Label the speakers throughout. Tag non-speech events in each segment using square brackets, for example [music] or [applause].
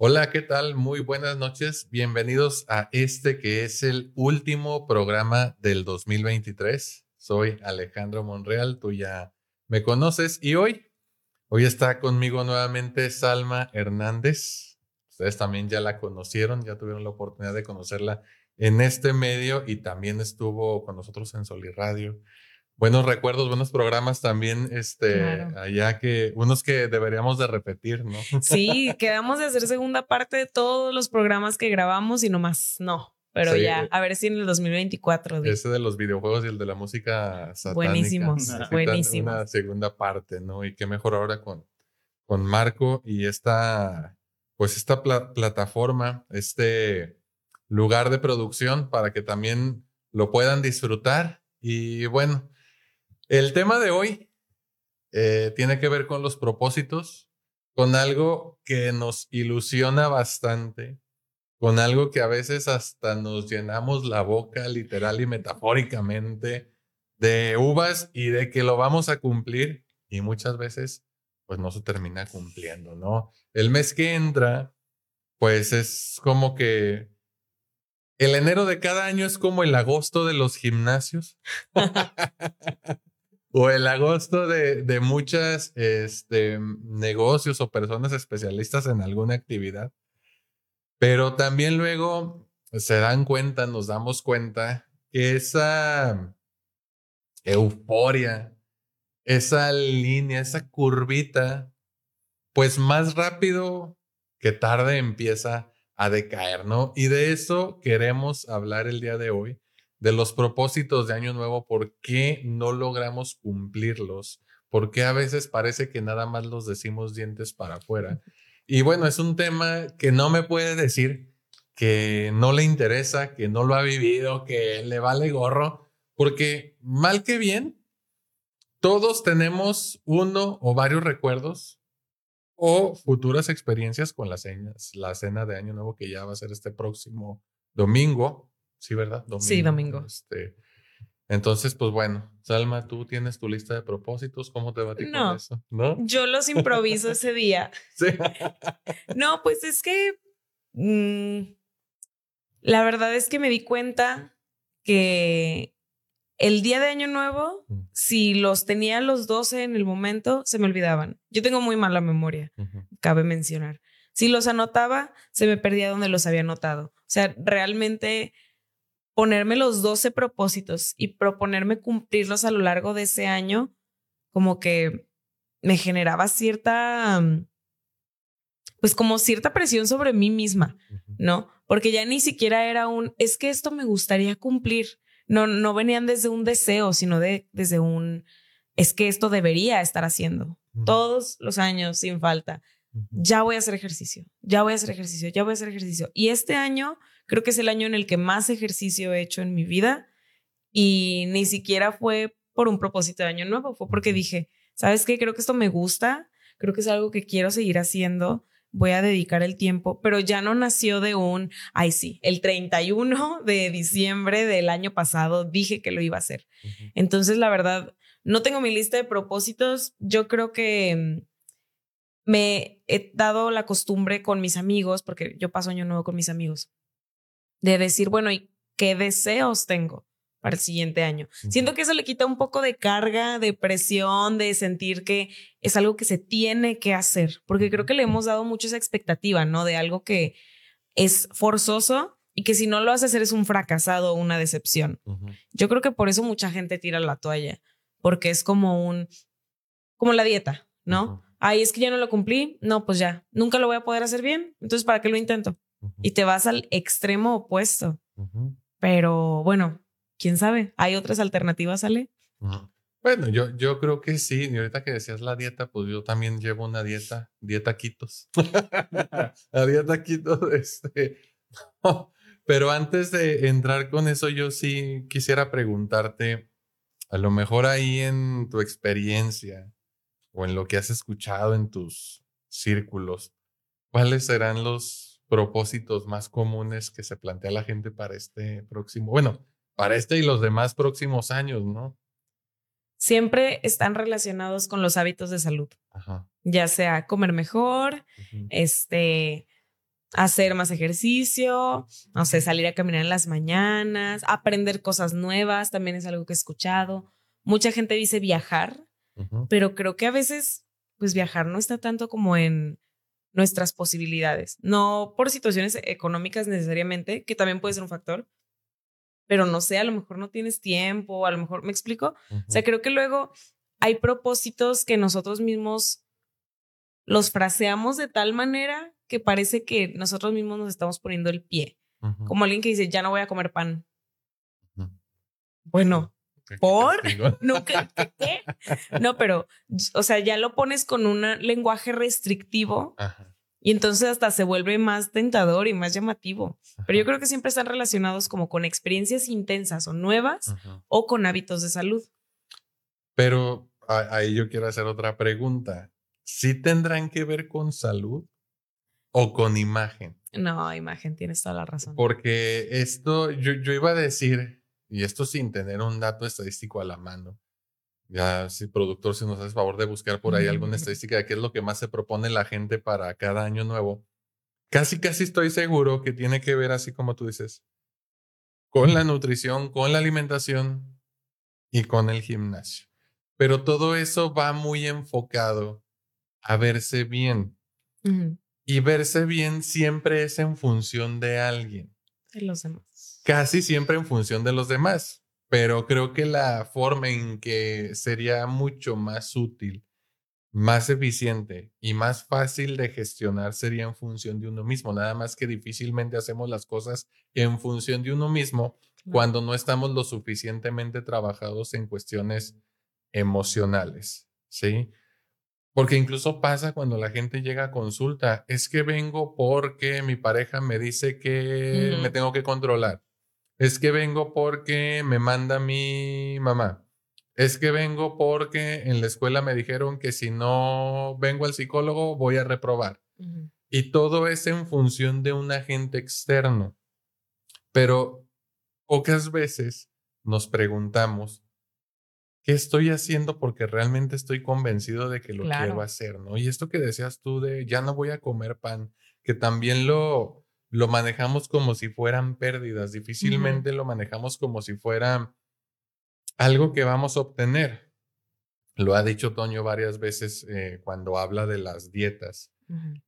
Speaker 1: Hola, ¿qué tal? Muy buenas noches. Bienvenidos a este que es el último programa del 2023. Soy Alejandro Monreal, tú ya me conoces y hoy, hoy está conmigo nuevamente Salma Hernández. Ustedes también ya la conocieron, ya tuvieron la oportunidad de conocerla en este medio y también estuvo con nosotros en Soli Radio buenos recuerdos, buenos programas también, este, allá que, unos que deberíamos de repetir, ¿no?
Speaker 2: Sí, [laughs] quedamos de hacer segunda parte de todos los programas que grabamos y nomás no. Pero ya, a ver si en el 2024.
Speaker 1: Ese de los videojuegos y el de la música satánica.
Speaker 2: Buenísimos, buenísimos.
Speaker 1: Una segunda parte, ¿no? Y qué mejor ahora con, con Marco y esta, pues esta plataforma, este lugar de producción para que también lo puedan disfrutar. Y bueno, el tema de hoy eh, tiene que ver con los propósitos, con algo que nos ilusiona bastante, con algo que a veces hasta nos llenamos la boca literal y metafóricamente de uvas y de que lo vamos a cumplir y muchas veces pues no se termina cumpliendo, ¿no? El mes que entra pues es como que el enero de cada año es como el agosto de los gimnasios. [laughs] o el agosto de, de muchos este, negocios o personas especialistas en alguna actividad. Pero también luego se dan cuenta, nos damos cuenta que esa euforia, esa línea, esa curvita, pues más rápido que tarde empieza a decaer, ¿no? Y de eso queremos hablar el día de hoy de los propósitos de Año Nuevo, ¿por qué no logramos cumplirlos? ¿Por qué a veces parece que nada más los decimos dientes para afuera? Y bueno, es un tema que no me puede decir que no le interesa, que no lo ha vivido, que le vale gorro, porque mal que bien, todos tenemos uno o varios recuerdos o futuras experiencias con las cenas, la cena de Año Nuevo que ya va a ser este próximo domingo Sí, ¿verdad?
Speaker 2: Sí, domingo.
Speaker 1: Este, entonces, pues bueno, Salma, tú tienes tu lista de propósitos. ¿Cómo te va a ti con eso? ¿No?
Speaker 2: Yo los improviso ese día. [laughs]
Speaker 1: Sí. [laughs]
Speaker 2: no, pues es que mm, la verdad es que me di cuenta que el día de Año Nuevo, mm. si los tenía los 12 en el momento, se me olvidaban. Yo tengo muy mala memoria, cabe mencionar. Si los anotaba, se me perdía donde los había anotado. O sea, realmente ponerme los 12 propósitos y proponerme cumplirlos a lo largo de ese año, como que me generaba cierta, mm, pues como cierta presión sobre mí misma, ¿no? Porque ya ni siquiera era un, es que esto me gustaría cumplir. No, no venían desde un deseo, sino de, desde un, es que esto debería estar haciendo todos los años sin falta. Ya voy a hacer ejercicio, ya voy a hacer ejercicio, ya voy a hacer ejercicio. Y este año Creo que es el año en el que más ejercicio he hecho en mi vida y ni siquiera fue por un propósito de año nuevo, fue porque dije, ¿sabes qué? Creo que esto me gusta, creo que es algo que quiero seguir haciendo, voy a dedicar el tiempo, pero ya no nació de un, ay sí, el 31 de diciembre del año pasado dije que lo iba a hacer. Entonces, la verdad, no tengo mi lista de propósitos, yo creo que mm, me he dado la costumbre con mis amigos, porque yo paso año nuevo con mis amigos, de decir, bueno, ¿y qué deseos tengo para el siguiente año? Siento que eso le quita un poco de carga, de presión, de sentir que es algo que se tiene que hacer, porque creo que le hemos dado mucho esa expectativa, ¿no? De algo que es forzoso y que si no lo haces eres un fracasado o una decepción. Yo creo que por eso mucha gente tira la toalla, porque es como un, como la dieta, ¿no? Ay, es que ya no lo cumplí, no, pues ya, nunca lo voy a poder hacer bien, entonces ¿para qué lo intento? Y te vas al extremo opuesto. Pero bueno, quién sabe, ¿hay otras alternativas, Ale?
Speaker 1: Bueno, yo, yo creo que sí. Y ahorita que decías la dieta, pues yo también llevo una dieta, dieta quitos. [laughs] la dieta quitos, este. Pero antes de entrar con eso, yo sí quisiera preguntarte, a lo mejor ahí en tu experiencia o en lo que has escuchado en tus círculos, ¿cuáles serán los propósitos más comunes que se plantea la gente para este próximo, bueno, para este y los demás próximos años, ¿no?
Speaker 2: Siempre están relacionados con los hábitos de salud. Ya sea comer mejor, este, hacer más ejercicio, no sé, salir a caminar en las mañanas, aprender cosas nuevas, también es algo que he escuchado. Mucha gente dice viajar, pero creo que a veces, pues viajar no está tanto como en nuestras posibilidades, no por situaciones económicas necesariamente, que también puede ser un factor, pero no sé, a lo mejor no tienes tiempo, a lo mejor, ¿me explico? O sea, creo que luego hay propósitos que nosotros mismos los fraseamos de tal manera que parece que nosotros mismos nos estamos poniendo el pie. Como alguien que dice, ya no voy a comer pan. Bueno, ¿por? [laughs] Nunca, ¿qué? No, pero, o sea, ya lo pones con un lenguaje restrictivo y entonces hasta se vuelve más tentador y más llamativo. Pero yo creo que siempre están relacionados como con experiencias intensas o nuevas o con hábitos de salud.
Speaker 1: Pero ahí yo quiero hacer otra pregunta. ¿Sí tendrán que ver con salud? o con imagen.
Speaker 2: No, imagen, tienes toda la razón.
Speaker 1: Porque esto, yo, yo iba a decir, y esto sin tener un dato estadístico a la mano, ya si productor, si nos haces favor de buscar por ahí alguna [laughs] estadística de qué es lo que más se propone la gente para cada año nuevo, casi, casi estoy seguro que tiene que ver, así como tú dices, con la nutrición, con la alimentación y con el gimnasio. Pero todo eso va muy enfocado a verse bien. Y verse bien siempre es en función de alguien.
Speaker 2: De los demás.
Speaker 1: Casi siempre en función de los demás. Pero creo que la forma en que sería mucho más útil, más eficiente y más fácil de gestionar sería en función de uno mismo. Nada más que difícilmente hacemos las cosas en función de uno mismo cuando no estamos lo suficientemente trabajados en cuestiones emocionales. ¿Sí? Porque incluso pasa cuando la gente llega a consulta, es que vengo porque mi pareja me dice que me tengo que controlar. Es que vengo porque me manda mi mamá. Es que vengo porque en la escuela me dijeron que si no vengo al psicólogo voy a reprobar. Y todo es en función de un agente externo. Pero pocas veces nos preguntamos, ¿qué estoy haciendo porque realmente estoy convencido de que lo quiero hacer, ¿no? Y esto que decías tú de ya no voy a comer pan, que también lo, lo manejamos como si fueran pérdidas, difícilmente lo manejamos como si fuera algo que vamos a obtener. Lo ha dicho Toño varias veces eh, cuando habla de las dietas.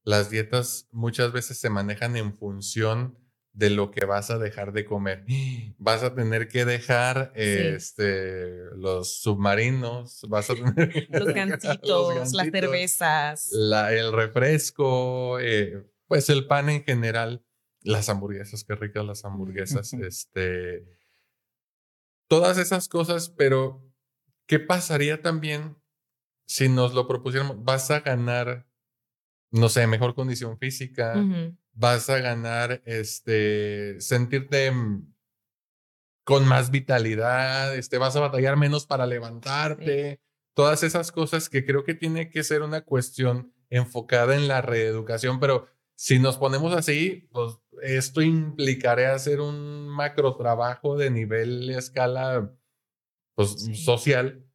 Speaker 1: Las dietas muchas veces se manejan en función de lo que vas a dejar de comer. [gasps] Vas a tener que dejar este, los submarinos, vas a [laughs] tener
Speaker 2: los gancitos, las cervezas,
Speaker 1: el refresco, eh, pues el pan en general, las hamburguesas, qué ricas las hamburguesas, [laughs] este, todas esas cosas, pero ¿qué pasaría también si nos lo propusiéramos? Vas a ganar, no sé, mejor condición física vas a ganar, este, sentirte mm, con más vitalidad, este, vas a batallar menos para levantarte, todas esas cosas que creo que tiene que ser una cuestión enfocada en la reeducación, pero si nos ponemos así, pues esto implicaría hacer un macro trabajo de nivel escala pues, social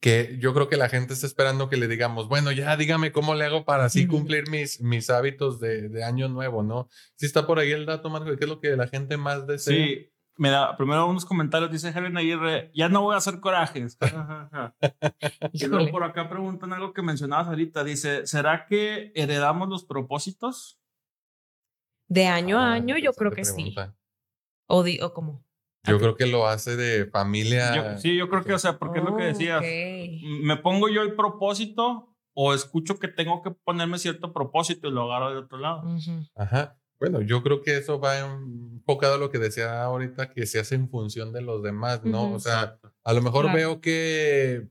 Speaker 1: que yo creo que la gente está esperando que le digamos, bueno, ya dígame cómo le hago para así cumplir mis, mis hábitos de, año nuevo, ¿no? Si está por ahí el dato, Marco, ¿qué es lo que la gente más desea?
Speaker 3: Sí, me da primero unos comentarios, dice Helen Aguirre, ya no voy a hacer corajes. [laughs] y luego por acá preguntan algo que mencionabas ahorita, dice, ¿será que heredamos los propósitos?
Speaker 2: De año a ah, año, yo creo que sí. O, di, o cómo.
Speaker 1: Yo creo que lo hace de familia.
Speaker 3: sí, yo creo que, o sea, porque es lo que decías. Me pongo yo el propósito o escucho que tengo que ponerme cierto propósito y lo agarro de otro lado.
Speaker 1: Ajá. Bueno, yo creo que eso va enfocado a lo que decía ahorita, que se hace en función de los demás, ¿no? O sea, a lo mejor veo que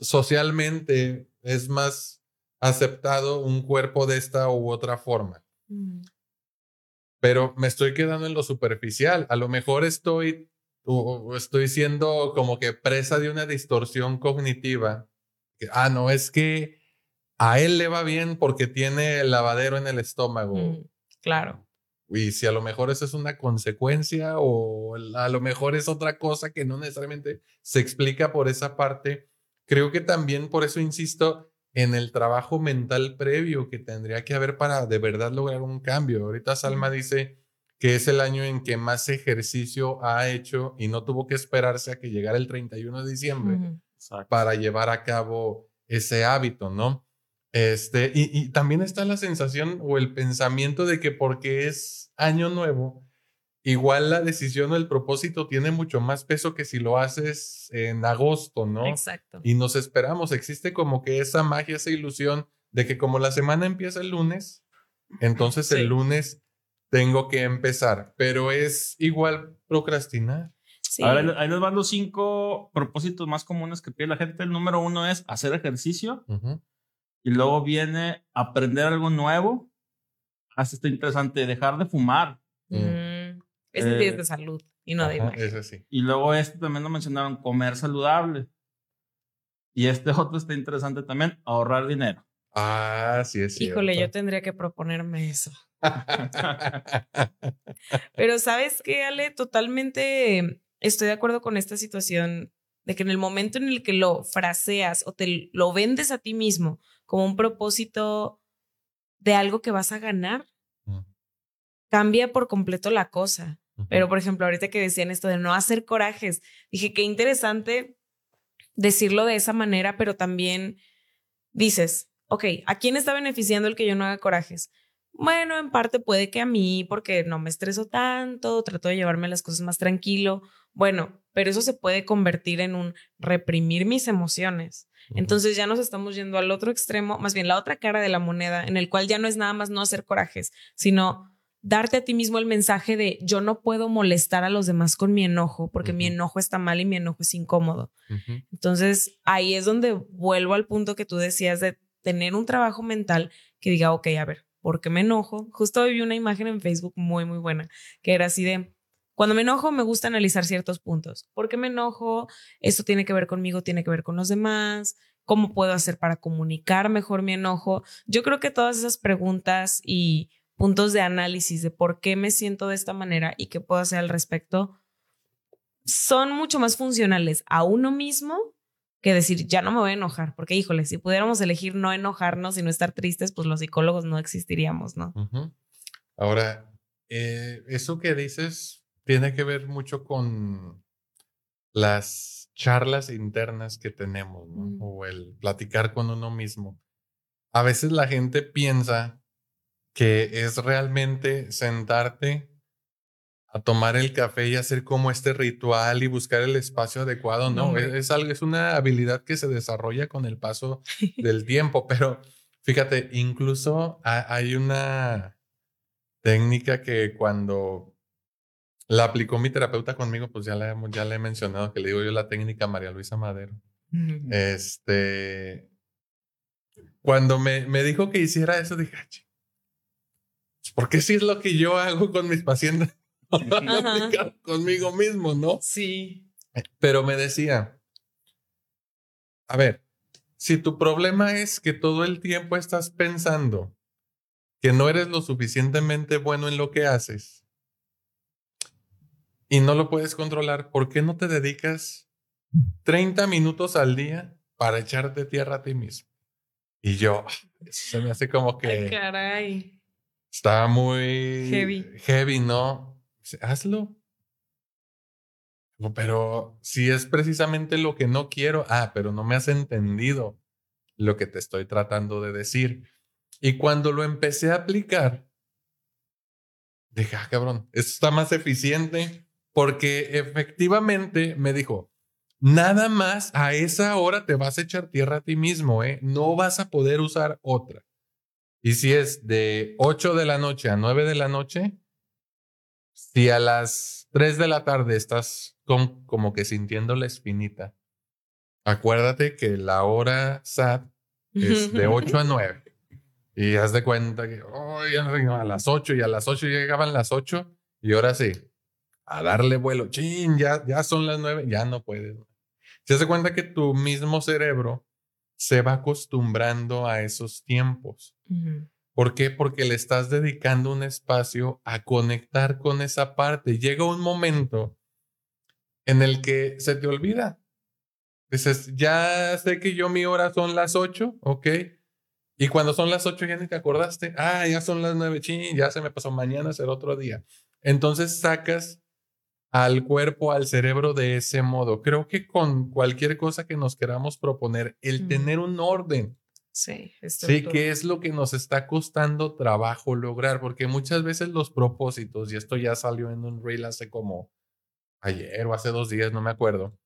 Speaker 1: socialmente es más aceptado un cuerpo de esta u otra forma pero me estoy quedando en lo superficial. A lo mejor estoy, estoy siendo como que presa de una distorsión cognitiva ah, no, es que a él le va bien porque tiene el lavadero en el estómago.
Speaker 2: Mm, claro.
Speaker 1: Y si a lo mejor eso es una consecuencia o a lo mejor es otra cosa que no necesariamente se explica por esa parte, creo que también por eso insisto en el trabajo mental previo que tendría que haber para de verdad lograr un cambio. Ahorita Salma dice que es el año en que más ejercicio ha hecho y no tuvo que esperarse a que llegara el 31 de diciembre para llevar a cabo ese hábito, ¿no? Este, y, también está la sensación o el pensamiento de que porque es año nuevo, igual la decisión o el propósito tiene mucho más peso que si lo haces en agosto, ¿no?
Speaker 2: Exacto.
Speaker 1: Y nos esperamos, existe como que esa magia, esa ilusión de que como la semana empieza el lunes, entonces el lunes tengo que empezar, pero es igual procrastinar.
Speaker 3: Sí. Ahora ahí les van los cinco propósitos más comunes que pide la gente. El número uno es hacer ejercicio y luego viene aprender algo nuevo. Así está interesante, dejar de fumar.
Speaker 2: Mm. Ese es de salud y no de
Speaker 1: imagen. sí.
Speaker 3: Y luego este también lo mencionaron, comer saludable. Y este [laughs] otro está interesante también, ahorrar dinero.
Speaker 1: Ah, sí es
Speaker 2: Híjole, yo tendría que proponerme eso. [laughs] Pero sabes qué, Ale, totalmente estoy de acuerdo con esta situación de que en el momento en el que lo fraseas o te lo vendes a ti mismo como un propósito de algo que vas a ganar, cambia por completo la cosa. Pero, por ejemplo, ahorita que decían esto de no hacer corajes, dije qué interesante decirlo de esa manera, pero también dices, ok, ¿a quién está beneficiando el que yo no haga corajes? Bueno, en parte puede que a mí, porque no me estreso tanto, trato de llevarme las cosas más tranquilo. Bueno, pero eso se puede convertir en un reprimir mis emociones. Entonces ya nos estamos yendo al otro extremo, más bien la otra cara de la moneda, en el cual ya no es nada más no hacer corajes, sino darte a ti mismo el mensaje de yo no puedo molestar a los demás con mi enojo, porque mi enojo está mal y mi enojo es incómodo. Entonces ahí es donde vuelvo al punto que tú decías de tener un trabajo mental que diga, ok, a ver, ¿por qué me enojo? Justo vi una imagen en Facebook muy, muy buena, que era así de, cuando me enojo, me gusta analizar ciertos puntos. ¿Por qué me enojo? Esto tiene que ver conmigo, tiene que ver con los demás. ¿Cómo puedo hacer para comunicar mejor mi enojo? Yo creo que todas esas preguntas y puntos de análisis de por qué me siento de esta manera y qué puedo hacer al respecto son mucho más funcionales a uno mismo que decir, ya no me voy a enojar, porque híjole, si pudiéramos elegir no enojarnos y no estar tristes, pues los psicólogos no existiríamos, ¿no?
Speaker 1: Ahora, eh, eso que dices tiene que ver mucho con las charlas internas que tenemos, ¿no? Mm. O el platicar con uno mismo. A veces la gente piensa que es realmente sentarte a tomar el café y hacer como este ritual y buscar el espacio adecuado. No, es, es, algo, es una habilidad que se desarrolla con el paso [laughs] del tiempo, pero fíjate, incluso hay una técnica que cuando la aplicó mi terapeuta conmigo, pues ya le, ya le he mencionado que le digo yo la técnica María Luisa Madero. Este, cuando me, me, dijo que hiciera eso, dije, pues, ¿por qué si es lo que yo hago con mis pacientes? [laughs] conmigo mismo, ¿no?
Speaker 2: Sí.
Speaker 1: Pero me decía, a ver, si tu problema es que todo el tiempo estás pensando que no eres lo suficientemente bueno en lo que haces, y no lo puedes controlar, ¿por qué no te dedicas 30 minutos al día para echarte tierra a ti mismo? Y yo, se me hace como que...
Speaker 2: Ay, caray.
Speaker 1: Está muy...
Speaker 2: Heavy.
Speaker 1: Heavy, ¿no? Hazlo. Pero si es precisamente lo que no quiero, ah, pero no me has entendido lo que te estoy tratando de decir. Y cuando lo empecé a aplicar, dije, ah, cabrón, esto está más eficiente porque efectivamente me dijo, nada más a esa hora te vas a echar tierra a ti mismo, ¿eh? No vas a poder usar otra. Y si es de 8 de la noche a 9 de la noche, si a las 3 de la tarde estás como que sintiendo la espinita, acuérdate que la hora SAT es de [laughs] 8 a 9. Y haz de cuenta que oh, a las 8 y a las 8 llegaban las 8 y ahora sí, a darle vuelo. Chin, ya, ya son las nueve, ya no puedes. Se hace cuenta que tu mismo cerebro se va acostumbrando a esos tiempos. ¿Por qué? Porque le estás dedicando un espacio a conectar con esa parte. Llega un momento en el que se te olvida. Dices, ya sé que yo mi hora son las ocho, ¿ok? Y cuando son las ocho ya ni te acordaste. Ah, ya son las nueve, ching, ya se me pasó. Mañana será otro día. Entonces sacas al cuerpo, al cerebro de ese modo. Creo que con cualquier cosa que nos queramos proponer, el tener un orden.
Speaker 2: Sí,
Speaker 1: sí, que es lo que nos está costando trabajo lograr, porque muchas veces los propósitos, y esto ya salió en un reel hace como ayer o hace dos días, no me acuerdo,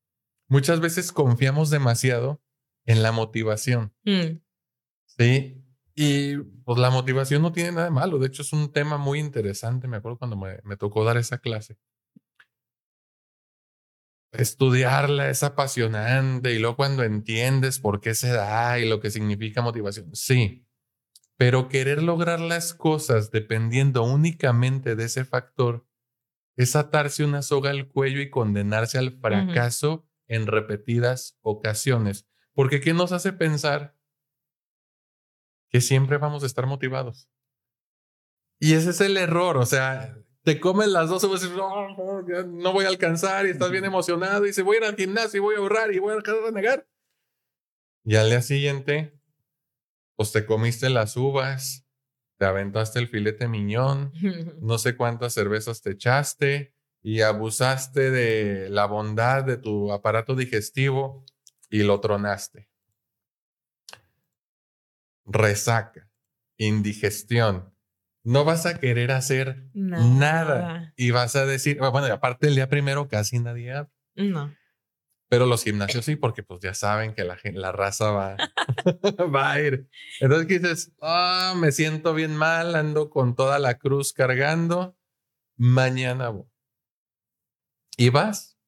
Speaker 1: muchas veces confiamos demasiado en la motivación. Mm. Sí, y pues la motivación no tiene nada de malo, de hecho es un tema muy interesante, me acuerdo cuando me, me tocó dar esa clase estudiarla es apasionante y luego cuando entiendes por qué se da y lo que significa motivación, sí, pero querer lograr las cosas dependiendo únicamente de ese factor es atarse una soga al cuello y condenarse al fracaso en repetidas ocasiones. Porque ¿qué nos hace pensar que siempre vamos a estar motivados? Y ese es el error, o sea, te comen las dos y no, voy a alcanzar y estás bien emocionado y dices, voy a ir al gimnasio y voy a ahorrar y voy a dejar de negar. Y al día siguiente, pues te comiste las uvas, te aventaste el filete miñón, [laughs] no sé cuántas cervezas te echaste y abusaste de la bondad de tu aparato digestivo y lo tronaste. Resaca, indigestión, no vas a querer hacer nada. Y vas a decir, bueno, aparte el día primero casi nadie
Speaker 2: No.
Speaker 1: Pero los gimnasios sí, porque pues ya saben que la, la raza va, [laughs] va a ir. Entonces dices, ah, me siento bien mal, ando con toda la cruz cargando, mañana voy. Y vas.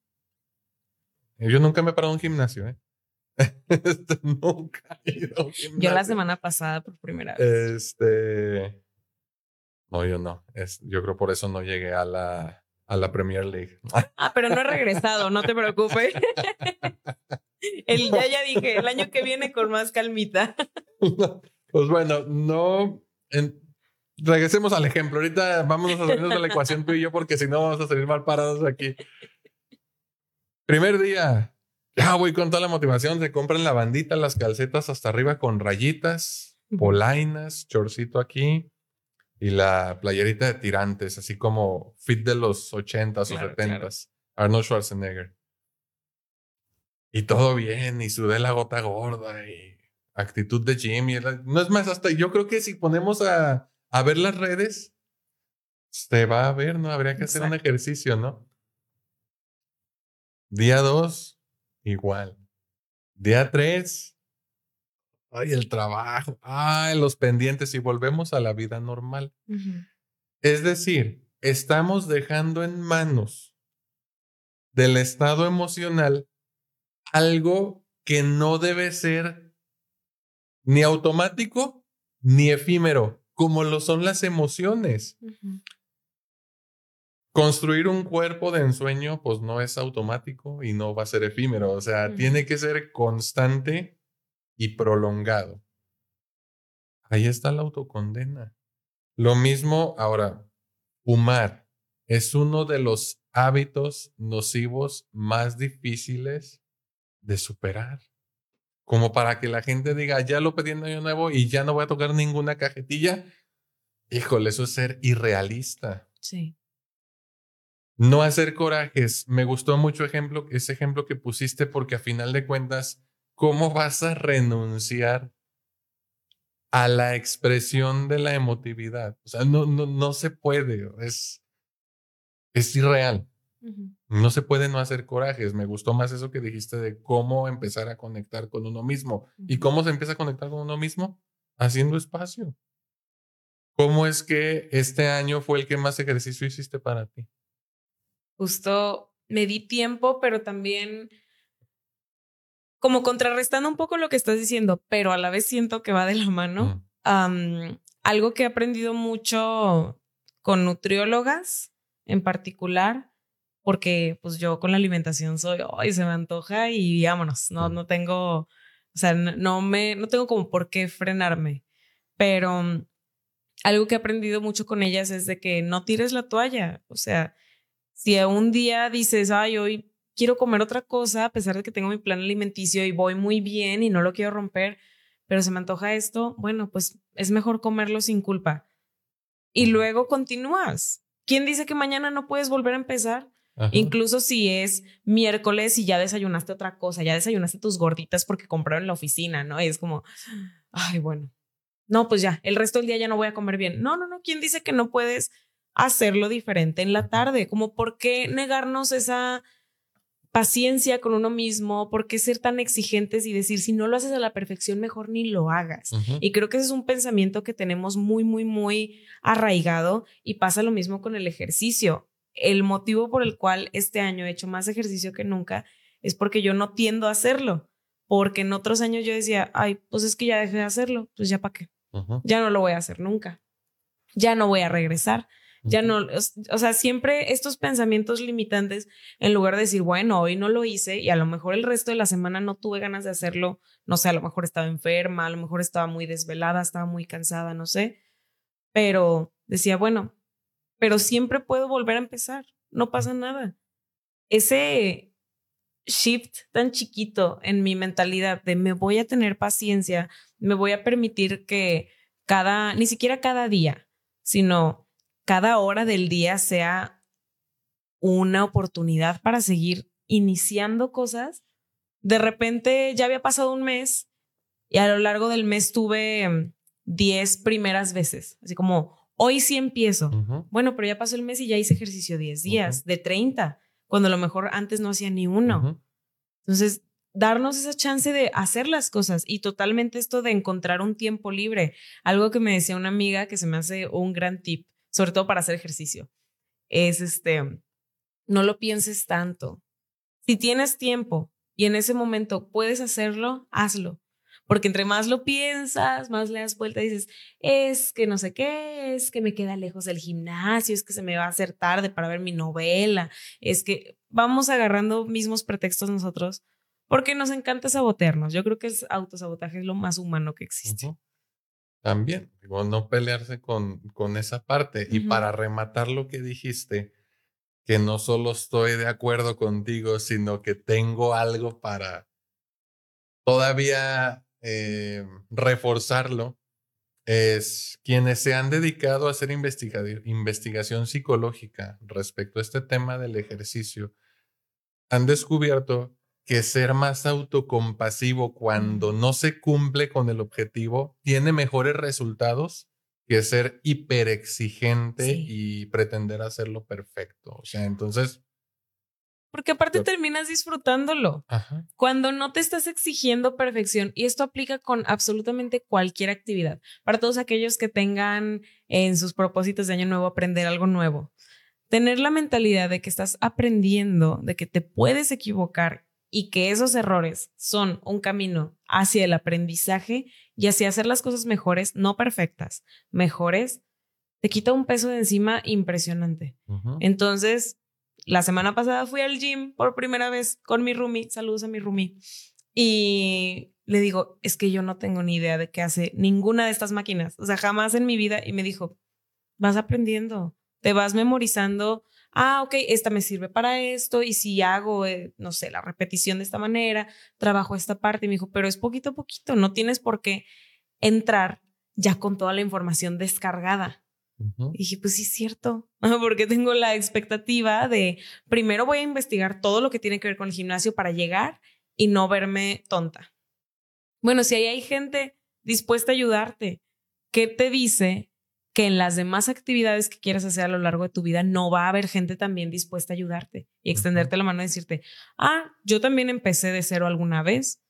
Speaker 1: Yo nunca me he parado en un gimnasio, ¿eh? [laughs] Este, nunca he ido a un gimnasio.
Speaker 2: Yo la semana pasada por primera vez.
Speaker 1: Este no, yo no. Es, yo creo por eso no llegué a la, a la Premier League. [laughs]
Speaker 2: Ah, pero no he regresado, no te preocupes. [laughs] El, ya, ya dije, el año que viene con más calmita. [laughs]
Speaker 1: Pues bueno, no. regresemos al ejemplo. Ahorita vámonos a salirnos de la ecuación tú y yo, porque si no vamos a salir mal parados aquí. Primer día, ya voy con toda la motivación. Se compran la bandita, las calcetas hasta arriba con rayitas, polainas, chorcito aquí y la playerita de tirantes, así como fit de los 80s o 70s. Arnold Schwarzenegger. Y todo bien, y sudé la gota gorda, y actitud de Jimmy. No es más, hasta yo creo que si ponemos a, a ver las redes, se va a ver, ¿no? Habría que hacer un ejercicio, ¿no? Día 2, igual. Día 3, ay, el trabajo, ay, los pendientes y volvemos a la vida normal. Es decir, estamos dejando en manos del estado emocional algo que no debe ser ni automático ni efímero, como lo son las emociones. Construir un cuerpo de ensueño, pues no es automático y no va a ser efímero, o sea, tiene que ser constante y prolongado. Ahí está la autocondena. Lo mismo ahora, fumar es uno de los hábitos nocivos más difíciles de superar. Como para que la gente diga, ya lo pedí en año nuevo y ya no voy a tocar ninguna cajetilla. Híjole, eso es ser irrealista.
Speaker 2: Sí.
Speaker 1: No hacer corajes. Me gustó mucho ejemplo, ese ejemplo que pusiste porque a final de cuentas ¿cómo vas a renunciar a la expresión de la emotividad? O sea, no, no, no se puede, es, es irreal. No se puede no hacer corajes. Me gustó más eso que dijiste de cómo empezar a conectar con uno mismo. ¿Y cómo se empieza a conectar con uno mismo? Haciendo espacio. ¿Cómo es que este año fue el que más ejercicio hiciste para ti?
Speaker 2: Justo me di tiempo, pero también como contrarrestando un poco lo que estás diciendo, pero a la vez siento que va de la mano. algo que he aprendido mucho con nutriólogas en particular, porque pues yo con la alimentación soy, hoy se me antoja y vámonos, no, no tengo, o sea, no, me, no tengo como por qué frenarme, pero mm, algo que he aprendido mucho con ellas es de que no tires la toalla. O sea, si un día dices, ay, hoy quiero comer otra cosa, a pesar de que tengo mi plan alimenticio y voy muy bien y no lo quiero romper, pero se me antoja esto, bueno, pues es mejor comerlo sin culpa. Y luego continúas. ¿Quién dice que mañana no puedes volver a empezar? Incluso si es miércoles y ya desayunaste otra cosa, ya desayunaste tus gorditas porque compraron en la oficina, ¿no? Y es como, ay, bueno, no, pues ya, el resto del día ya no voy a comer bien. No, no, no, ¿quién dice que no puedes hacerlo diferente en la tarde? Como, ¿por qué negarnos esa paciencia con uno mismo? ¿Por qué ser tan exigentes y decir, si no lo haces a la perfección, mejor ni lo hagas? Y creo que ese es un pensamiento que tenemos muy, muy, muy arraigado y pasa lo mismo con el ejercicio. El motivo por el cual este año he hecho más ejercicio que nunca es porque yo no tiendo a hacerlo. Porque en otros años yo decía, ay, pues es que ya dejé de hacerlo, pues ya para qué. Ya no lo voy a hacer nunca. Ya no voy a regresar. Ya no, o sea, siempre estos pensamientos limitantes, en lugar de decir, bueno, hoy no lo hice y a lo mejor el resto de la semana no tuve ganas de hacerlo, no sé, a lo mejor estaba enferma, a lo mejor estaba muy desvelada, estaba muy cansada, no sé, pero decía, bueno, pero siempre puedo volver a empezar, no pasa nada. Ese shift tan chiquito en mi mentalidad de me voy a tener paciencia, me voy a permitir que cada, ni siquiera cada día, sino cada hora del día sea una oportunidad para seguir iniciando cosas. De repente ya había pasado un mes y a lo largo del mes tuve 10 primeras veces, así como hoy sí empiezo. Bueno, pero ya pasó el mes y ya hice ejercicio 10 días, de 30, cuando a lo mejor antes no hacía ni uno. Entonces, darnos esa chance de hacer las cosas y totalmente esto de encontrar un tiempo libre. Algo que me decía una amiga que se me hace un gran tip, sobre todo para hacer ejercicio, es este, no lo pienses tanto. Si tienes tiempo y en ese momento puedes hacerlo, hazlo. Porque entre más lo piensas, más le das vuelta y dices, es que no sé qué, es que me queda lejos del gimnasio, es que se me va a hacer tarde para ver mi novela, es que vamos agarrando mismos pretextos nosotros porque nos encanta sabotearnos. Yo creo que el autosabotaje es lo más humano que existe.
Speaker 1: También, digo, no pelearse con, con esa parte. Y para rematar lo que dijiste, que no solo estoy de acuerdo contigo, sino que tengo algo para todavía eh, reforzarlo, es quienes se han dedicado a hacer investigación psicológica respecto a este tema del ejercicio, han descubierto que ser más autocompasivo cuando no se cumple con el objetivo tiene mejores resultados que ser hiperexigente y pretender hacerlo perfecto. O sea, entonces...
Speaker 2: Porque aparte terminas disfrutándolo. Cuando no te estás exigiendo perfección, y esto aplica con absolutamente cualquier actividad, para todos aquellos que tengan en sus propósitos de año nuevo aprender algo nuevo, tener la mentalidad de que estás aprendiendo, de que te puedes equivocar y que esos errores son un camino hacia el aprendizaje y hacia hacer las cosas mejores, no perfectas, mejores, te quita un peso de encima impresionante. Entonces, la semana pasada fui al gym por primera vez con mi roomie, saludos a mi roomie, y le digo, es que yo no tengo ni idea de qué hace ninguna de estas máquinas, o sea, jamás en mi vida, y me dijo, vas aprendiendo, te vas memorizando ah, ok, esta me sirve para esto y si hago, eh, no sé, la repetición de esta manera, trabajo esta parte y me dijo, pero es poquito a poquito, no tienes por qué entrar ya con toda la información descargada. Y dije, pues sí es cierto, [laughs] porque tengo la expectativa de primero voy a investigar todo lo que tiene que ver con el gimnasio para llegar y no verme tonta. Bueno, si ahí hay gente dispuesta a ayudarte, ¿qué te dice que en las demás actividades que quieras hacer a lo largo de tu vida no va a haber gente también dispuesta a ayudarte y extenderte la mano y decirte, ah, yo también empecé de cero alguna vez,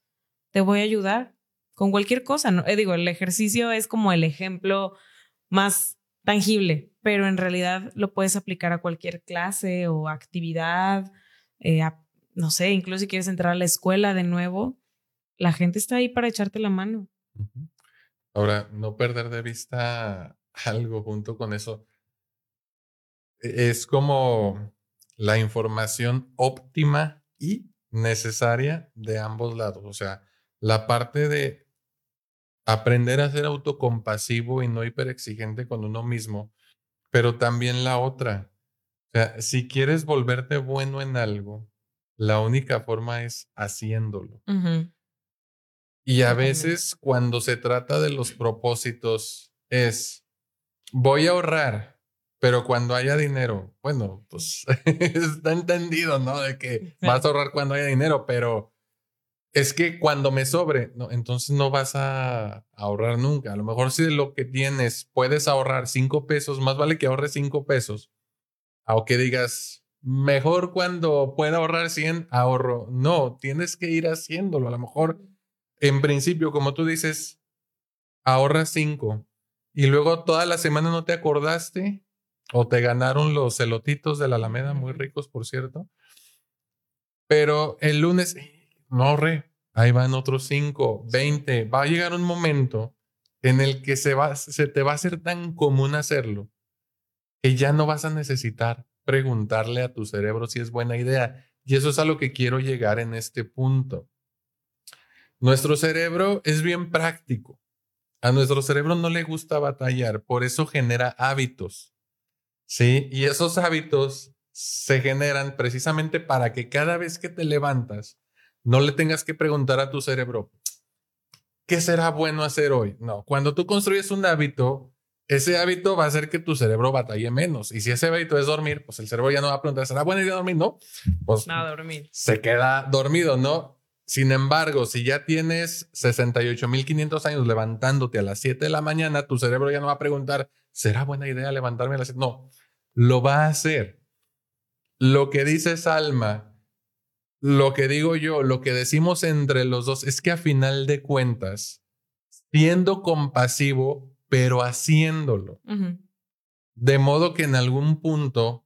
Speaker 2: te voy a ayudar con cualquier cosa. ¿no? Eh, digo, el ejercicio es como el ejemplo más tangible, pero en realidad lo puedes aplicar a cualquier clase o actividad, eh, no sé, incluso si quieres entrar a la escuela de nuevo, la gente está ahí para echarte la mano.
Speaker 1: Ahora, no perder de vista [laughs] algo junto con eso. E-, es como la información óptima y necesaria de ambos lados. O sea, la parte de aprender a ser autocompasivo y no hiperexigente con uno mismo, pero también la otra. O sea, si quieres volverte bueno en algo, la única forma es haciéndolo. Y a veces cuando se trata de los propósitos es, voy a ahorrar, pero cuando haya dinero, bueno, pues [laughs] está entendido, ¿no? De que vas a ahorrar cuando haya dinero, pero es que cuando me sobre, no, entonces no vas a ahorrar nunca. A lo mejor si de lo que tienes puedes ahorrar cinco pesos, más vale que ahorres cinco pesos. Aunque digas, mejor cuando pueda ahorrar 100, ahorro. No, tienes que ir haciéndolo. A lo mejor, en principio, como tú dices, ahorras cinco y luego toda la semana no te acordaste o te ganaron los celotitos de la Alameda, muy ricos, por cierto. Pero el lunes, no ahorré. Ahí van otros 5, 20. Va a llegar un momento en el que se, va, se te va a hacer tan común hacerlo que ya no vas a necesitar preguntarle a tu cerebro si es buena idea. Y eso es a lo que quiero llegar en este punto. Nuestro cerebro es bien práctico. A nuestro cerebro no le gusta batallar, por eso genera hábitos. ¿Sí? Y esos hábitos se generan precisamente para que cada vez que te levantas no le tengas que preguntar a tu cerebro, ¿qué será bueno hacer hoy? No, cuando tú construyes un hábito, ese hábito va a hacer que tu cerebro batalle menos. Y si ese hábito es dormir, pues el cerebro ya no va a preguntar, ¿será buena idea dormir? No, pues
Speaker 2: no, dormir.
Speaker 1: se queda dormido, ¿no? Sin embargo, si ya tienes 68.500 años levantándote a las 7 de la mañana, tu cerebro ya no va a preguntar, ¿será buena idea levantarme a las 7? No, lo va a hacer. Lo que dice Salma lo que digo yo, lo que decimos entre los dos es que a final de cuentas, siendo compasivo, pero haciéndolo, de modo que en algún punto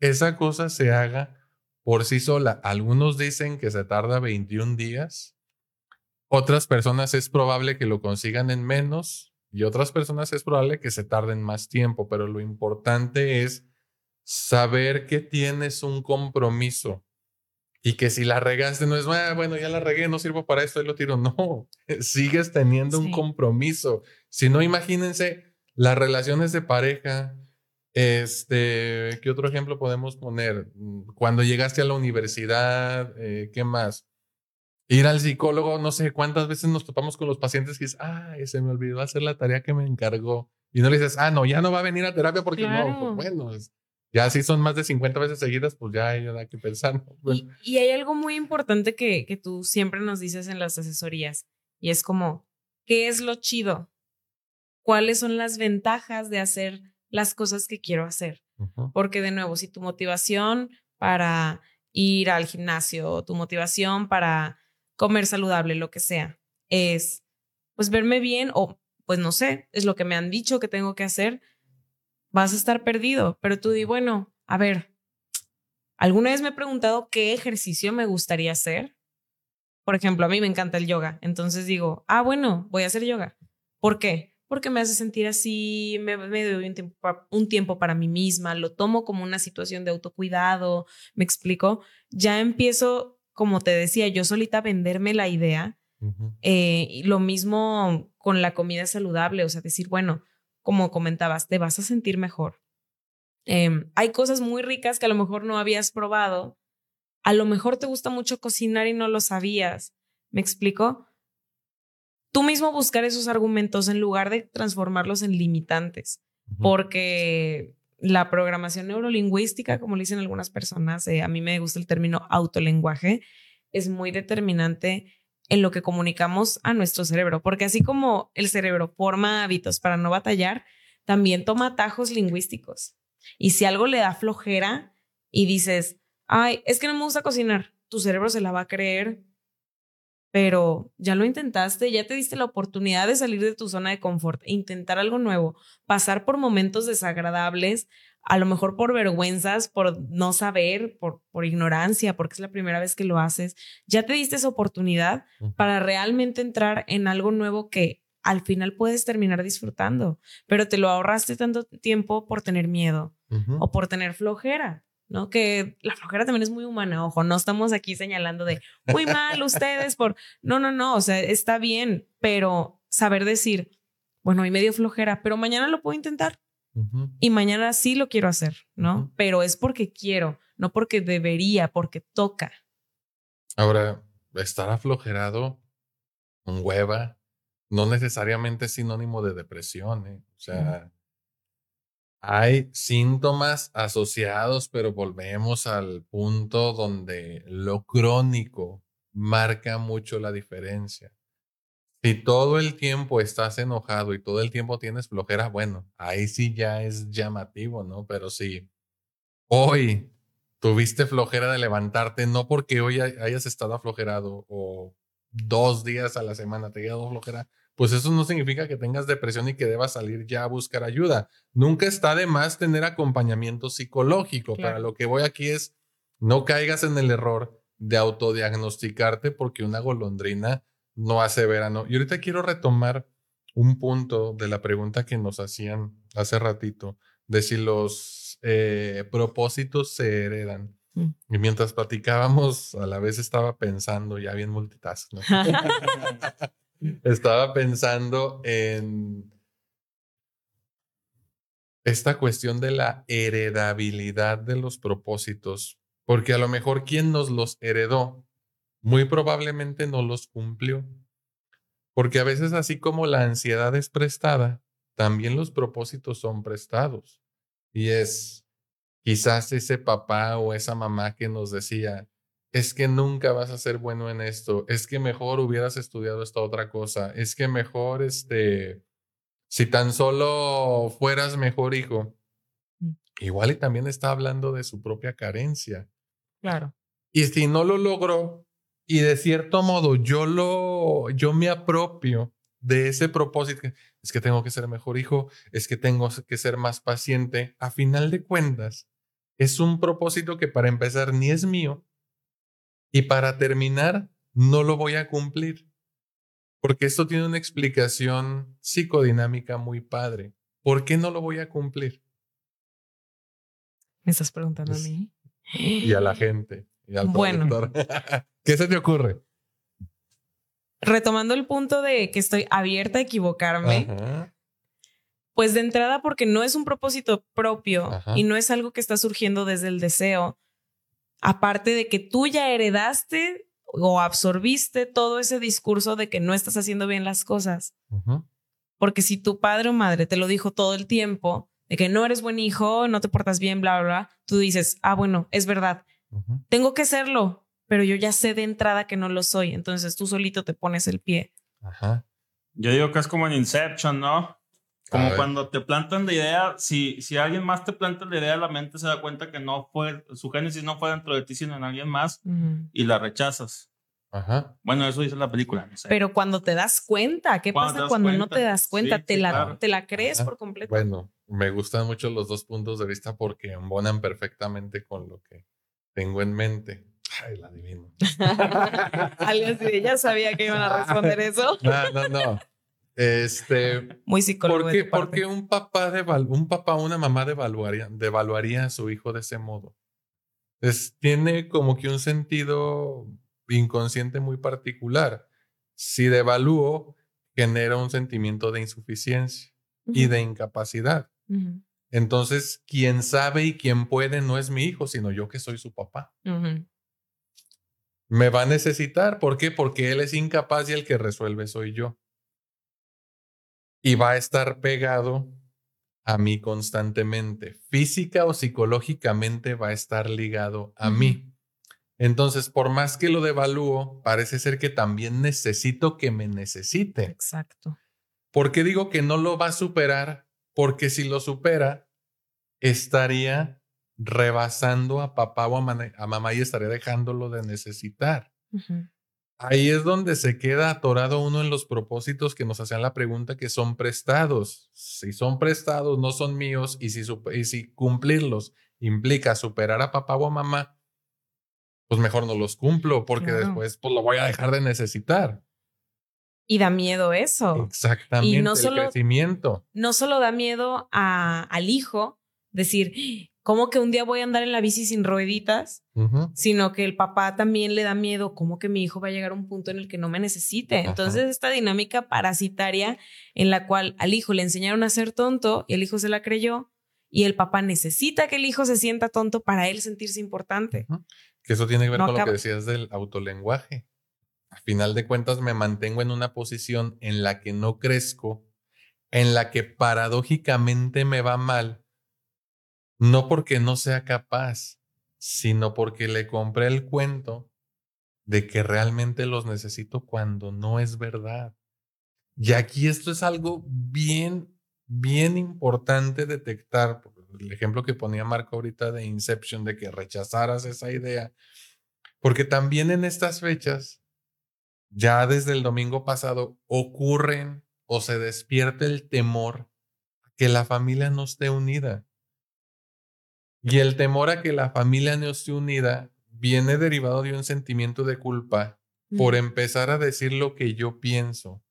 Speaker 1: esa cosa se haga por sí sola. Algunos dicen que se tarda 21 días, otras personas es probable que lo consigan en menos y otras personas es probable que se tarden más tiempo, pero lo importante es saber que tienes un compromiso y que si la regaste no es, ah, bueno, ya la regué, no sirvo para esto y lo tiro. No, [laughs] sigues teniendo un compromiso. Si no, imagínense las relaciones de pareja. Este, ¿qué otro ejemplo podemos poner? Mm, cuando llegaste a la universidad, eh, ¿qué más? Ir al psicólogo, no sé cuántas veces nos topamos con los pacientes que dicen, ah, se me olvidó hacer la tarea que me encargó. Y no le dices, ah, no, ya no va a venir a terapia porque no, pues bueno, es, ya si son más de 50 veces seguidas, pues ya hay nada que pensar. [laughs]
Speaker 2: Y, hay algo muy importante que, que tú siempre nos dices en las asesorías, y es como, ¿qué es lo chido? ¿Cuáles son las ventajas de hacer las cosas que quiero hacer? Porque de nuevo, si tu motivación para ir al gimnasio, tu motivación para comer saludable, lo que sea, es pues verme bien o pues no sé, es lo que me han dicho que tengo que hacer, vas a estar perdido. Pero tú di, bueno, a ver, alguna vez me he preguntado qué ejercicio me gustaría hacer. Por ejemplo, a mí me encanta el yoga. Entonces digo, ah, bueno, voy a hacer yoga. ¿Por qué? Porque me hace sentir así, me, doy un tiempo, un tiempo para mí misma, lo tomo como una situación de autocuidado, me explico. Ya empiezo, como te decía, yo solita a venderme la idea. Eh, y lo mismo con la comida saludable, o sea, decir, bueno, como comentabas, te vas a sentir mejor. Em, hay cosas muy ricas que a lo mejor no habías probado. A lo mejor te gusta mucho cocinar y no lo sabías. ¿Me explico? Tú mismo buscar esos argumentos en lugar de transformarlos en limitantes, porque la programación neurolingüística, como le dicen algunas personas, eh, a mí me gusta el término autolenguaje, es muy determinante en lo que comunicamos a nuestro cerebro, porque así como el cerebro forma hábitos para no batallar, también toma atajos lingüísticos. Y si algo le da flojera y dices, ay, es que no me gusta cocinar, tu cerebro se la va a creer, pero ya lo intentaste, ya te diste la oportunidad de salir de tu zona de confort, intentar algo nuevo, pasar por momentos desagradables, a lo mejor por vergüenzas, por no saber, por, por ignorancia, porque es la primera vez que lo haces, ya te diste esa oportunidad para realmente entrar en algo nuevo que al final puedes terminar disfrutando, pero te lo ahorraste tanto tiempo por tener miedo o por tener flojera. ¿No? Que la flojera también es muy humana, ojo, no estamos aquí señalando de muy mal ustedes por, no, no, no, o sea, está bien, pero saber decir, bueno, hay medio flojera, pero mañana lo puedo intentar. Y mañana sí lo quiero hacer, ¿no? Pero es porque quiero, no porque debería, porque toca.
Speaker 1: Ahora, estar aflojerado, un hueva, no necesariamente es sinónimo de depresión, ¿eh? O sea, hay síntomas asociados, pero volvemos al punto donde lo crónico marca mucho la diferencia. Si todo el tiempo estás enojado y todo el tiempo tienes flojera, bueno, ahí sí ya es llamativo, ¿no? Pero si hoy tuviste flojera de levantarte, no porque hoy hayas estado aflojerado o dos días a la semana te haya dado flojera, pues eso no significa que tengas depresión y que debas salir ya a buscar ayuda. Nunca está de más tener acompañamiento psicológico. Para lo que voy aquí es, no caigas en el error de autodiagnosticarte porque una golondrina no hace verano. Y ahorita quiero retomar un punto de la pregunta que nos hacían hace ratito, de si los eh, propósitos se heredan. Mm. Y mientras platicábamos, a la vez estaba pensando, ya bien multitask, [laughs] [laughs] estaba pensando en esta cuestión de la heredabilidad de los propósitos, porque a lo mejor quien nos los heredó muy probablemente no los cumplió. Porque a veces así como la ansiedad es prestada, también los propósitos son prestados. Y es quizás ese papá o esa mamá que nos decía, es que nunca vas a ser bueno en esto, es que mejor hubieras estudiado esta otra cosa, es que mejor, este, si tan solo fueras mejor hijo. Mm. Igual y también está hablando de su propia carencia.
Speaker 2: Claro.
Speaker 1: Y si no lo logró, y de cierto modo yo lo, yo me apropio de ese propósito. Es que tengo que ser mejor hijo, es que tengo que ser más paciente. A final de cuentas, es un propósito que para empezar ni es mío y para terminar no lo voy a cumplir. Porque esto tiene una explicación psicodinámica muy padre. ¿Por qué no lo voy a cumplir?
Speaker 2: ¿Me estás preguntando a mí?
Speaker 1: Y a la gente. Y al bueno, [laughs] ¿Qué se te ocurre?
Speaker 2: Retomando el punto de que estoy abierta a equivocarme, pues de entrada porque no es un propósito propio y no es algo que está surgiendo desde el deseo, aparte de que tú ya heredaste o absorbiste todo ese discurso de que no estás haciendo bien las cosas. Porque si tu padre o madre te lo dijo todo el tiempo, de que no eres buen hijo, no te portas bien, bla, bla, bla, tú dices, ah, bueno, es verdad, tengo que serlo, pero yo ya sé de entrada que no lo soy, entonces tú solito te pones el pie.
Speaker 3: Ajá. Yo digo que es como en Inception, ¿no? Como cuando te plantan la idea, si, si alguien más te planta la idea, la mente se da cuenta que no fue, su génesis no fue dentro de ti, sino en alguien más, y la rechazas. Ajá. Bueno, eso dice la película.
Speaker 2: Pero cuando te das cuenta, ¿qué pasa cuando no te das cuenta? te, la, te la crees por completo.
Speaker 1: Bueno, me gustan mucho los dos puntos de vista porque embonan perfectamente con lo que tengo en mente. Ay, la adivino. [laughs]
Speaker 2: Alguien así ya sabía que iban a responder eso.
Speaker 1: No, no, no. Este.
Speaker 2: Muy psicólogo.
Speaker 1: ¿Por qué, un papá de un papá una mamá devaluaría, devaluaría a su hijo de ese modo? Es, tiene como que un sentido inconsciente muy particular. Si devalúo, genera un sentimiento de insuficiencia y de incapacidad. Entonces, quien sabe y quien puede no es mi hijo, sino yo que soy su papá me va a necesitar. ¿Por qué? Porque él es incapaz y el que resuelve soy yo. Y va a estar pegado a mí constantemente. Física o psicológicamente va a estar ligado a mí. Entonces, por más que lo devalúo, parece ser que también necesito que me necesite.
Speaker 2: Exacto.
Speaker 1: ¿Por qué digo que no lo va a superar? Porque si lo supera, estaría rebasando a papá o a, mamá y estaría dejándolo de necesitar. Ahí es donde se queda atorado uno en los propósitos que nos hacían la pregunta que son prestados. Si son prestados, no son míos y si, y si cumplirlos implica superar a papá o a mamá, pues mejor no los cumplo porque después pues lo voy a dejar de necesitar.
Speaker 2: Y da miedo eso.
Speaker 1: Exactamente. Y no el crecimiento.
Speaker 2: No solo da miedo a, al hijo decir, ¿Cómo que un día voy a andar en la bici sin rueditas? Sino que el papá también le da miedo, ¿cómo que mi hijo va a llegar a un punto en el que no me necesite? Entonces, esta dinámica parasitaria en la cual al hijo le enseñaron a ser tonto y el hijo se la creyó, y el papá necesita que el hijo se sienta tonto para él sentirse importante.
Speaker 1: Que eso tiene que ver con lo que decías del autolenguaje. Al final de cuentas, me mantengo en una posición en la que no crezco, en la que paradójicamente me va mal no porque no sea capaz, sino porque le compré el cuento de que realmente los necesito cuando no es verdad. Y aquí esto es algo bien, bien importante detectar. El ejemplo que ponía Marco ahorita de Inception, de que rechazaras esa idea, porque también en estas fechas, ya desde el domingo pasado, ocurren o se despierta el temor que la familia no esté unida. Y el temor a que la familia no esté unida viene derivado de un sentimiento de culpa por empezar a decir lo que yo pienso,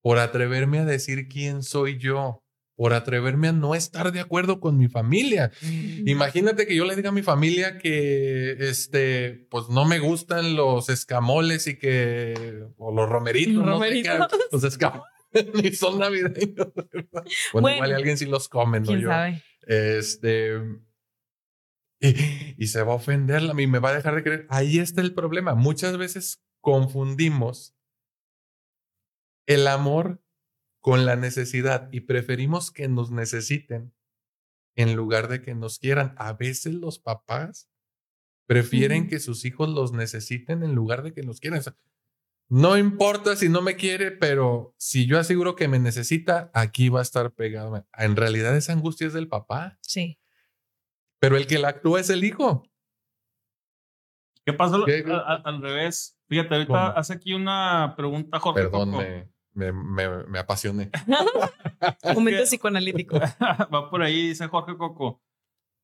Speaker 1: por atreverme a decir quién soy yo, por atreverme a no estar de acuerdo con mi familia. Imagínate que yo le diga a mi familia que este pues no me gustan los escamoles y que o los romeritos, los [laughs] escamoles [laughs] ni son navideños. [laughs] Bueno, igual alguien sí los come, ¿no?
Speaker 2: ¿quién sabe?
Speaker 1: Este [laughs] y, se va a ofender y me va a dejar de creer. Ahí está el problema. Muchas veces confundimos el amor con la necesidad y preferimos que nos necesiten en lugar de que nos quieran. A veces los papás prefieren que sus hijos los necesiten en lugar de que nos quieran. no importa si no me quiere, pero si yo aseguro que me necesita, aquí va a estar pegado. En realidad esa angustia es del papá.
Speaker 2: Sí
Speaker 1: pero el que la actúa es el hijo.
Speaker 3: ¿Qué pasa al, revés? Fíjate, ahorita hace aquí una pregunta, Jorge.
Speaker 1: Perdón, me, me, me, apasioné. [laughs]
Speaker 2: Momento psicoanalítico. [laughs]
Speaker 3: Va por ahí, dice Jorge Coco.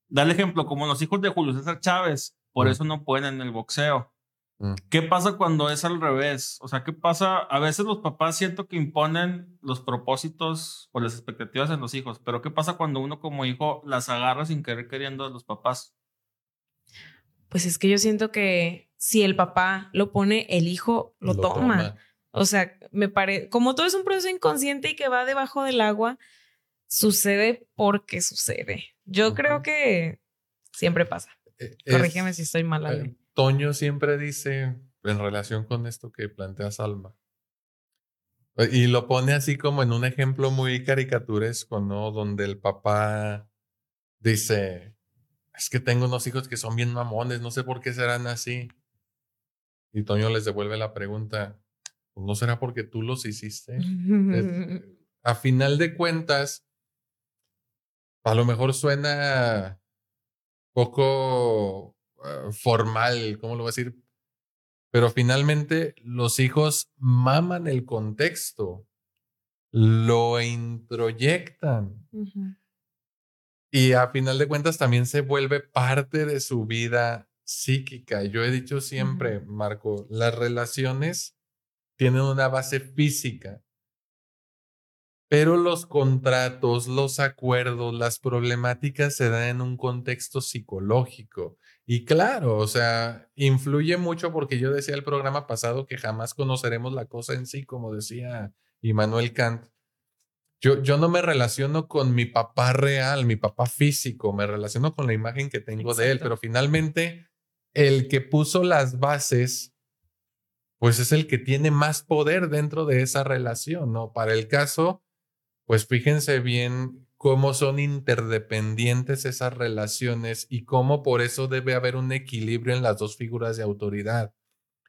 Speaker 3: Dale ejemplo, como los hijos de Julio César Chávez, por eso no pueden en el boxeo. Mm. ¿Qué pasa cuando es al revés? O sea, ¿qué pasa? A veces los papás siento que imponen los propósitos o las expectativas en los hijos, pero ¿qué pasa cuando uno como hijo las agarra sin querer queriendo a los papás?
Speaker 2: Pues es que yo siento que si el papá lo pone, el hijo lo, toma. O sea, me parece, como todo es un proceso inconsciente y que va debajo del agua, sucede porque sucede. Yo creo que siempre pasa. E, Corrígeme si estoy mal. Eh,
Speaker 1: Toño siempre dice en relación con esto que plantea Salma. Y lo pone así como en un ejemplo muy caricaturesco, ¿no? Donde el papá dice, es que tengo unos hijos que son bien mamones, no sé por qué serán así. Y Toño les devuelve la pregunta, pues, ¿no será porque tú los hiciste? [laughs] a final de cuentas, a lo mejor suena poco eh, formal, ¿cómo lo voy a decir? Pero finalmente los hijos maman el contexto, lo introyectan. Y a final de cuentas también se vuelve parte de su vida psíquica. Yo he dicho siempre, Marco, las relaciones tienen una base física, pero los contratos, los acuerdos, las problemáticas se dan en un contexto psicológico. Y claro, o sea, influye mucho porque yo decía el programa pasado que jamás conoceremos la cosa en sí, como decía Immanuel Kant. Yo, yo no me relaciono con mi papá real, mi papá físico, me relaciono con la imagen que tengo de él, pero finalmente el que puso las bases, pues es el que tiene más poder dentro de esa relación, ¿no? Para el caso, pues fíjense bien cómo son interdependientes esas relaciones y cómo por eso debe haber un equilibrio en las dos figuras de autoridad.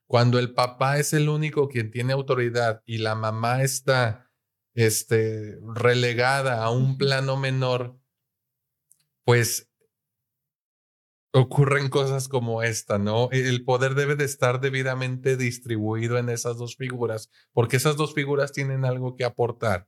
Speaker 1: Cuando el papá es el único quien tiene autoridad y la mamá está este, relegada a un plano menor, pues ocurren cosas como esta, ¿no? El poder debe de estar debidamente distribuido en esas dos figuras, porque esas dos figuras tienen algo que aportar.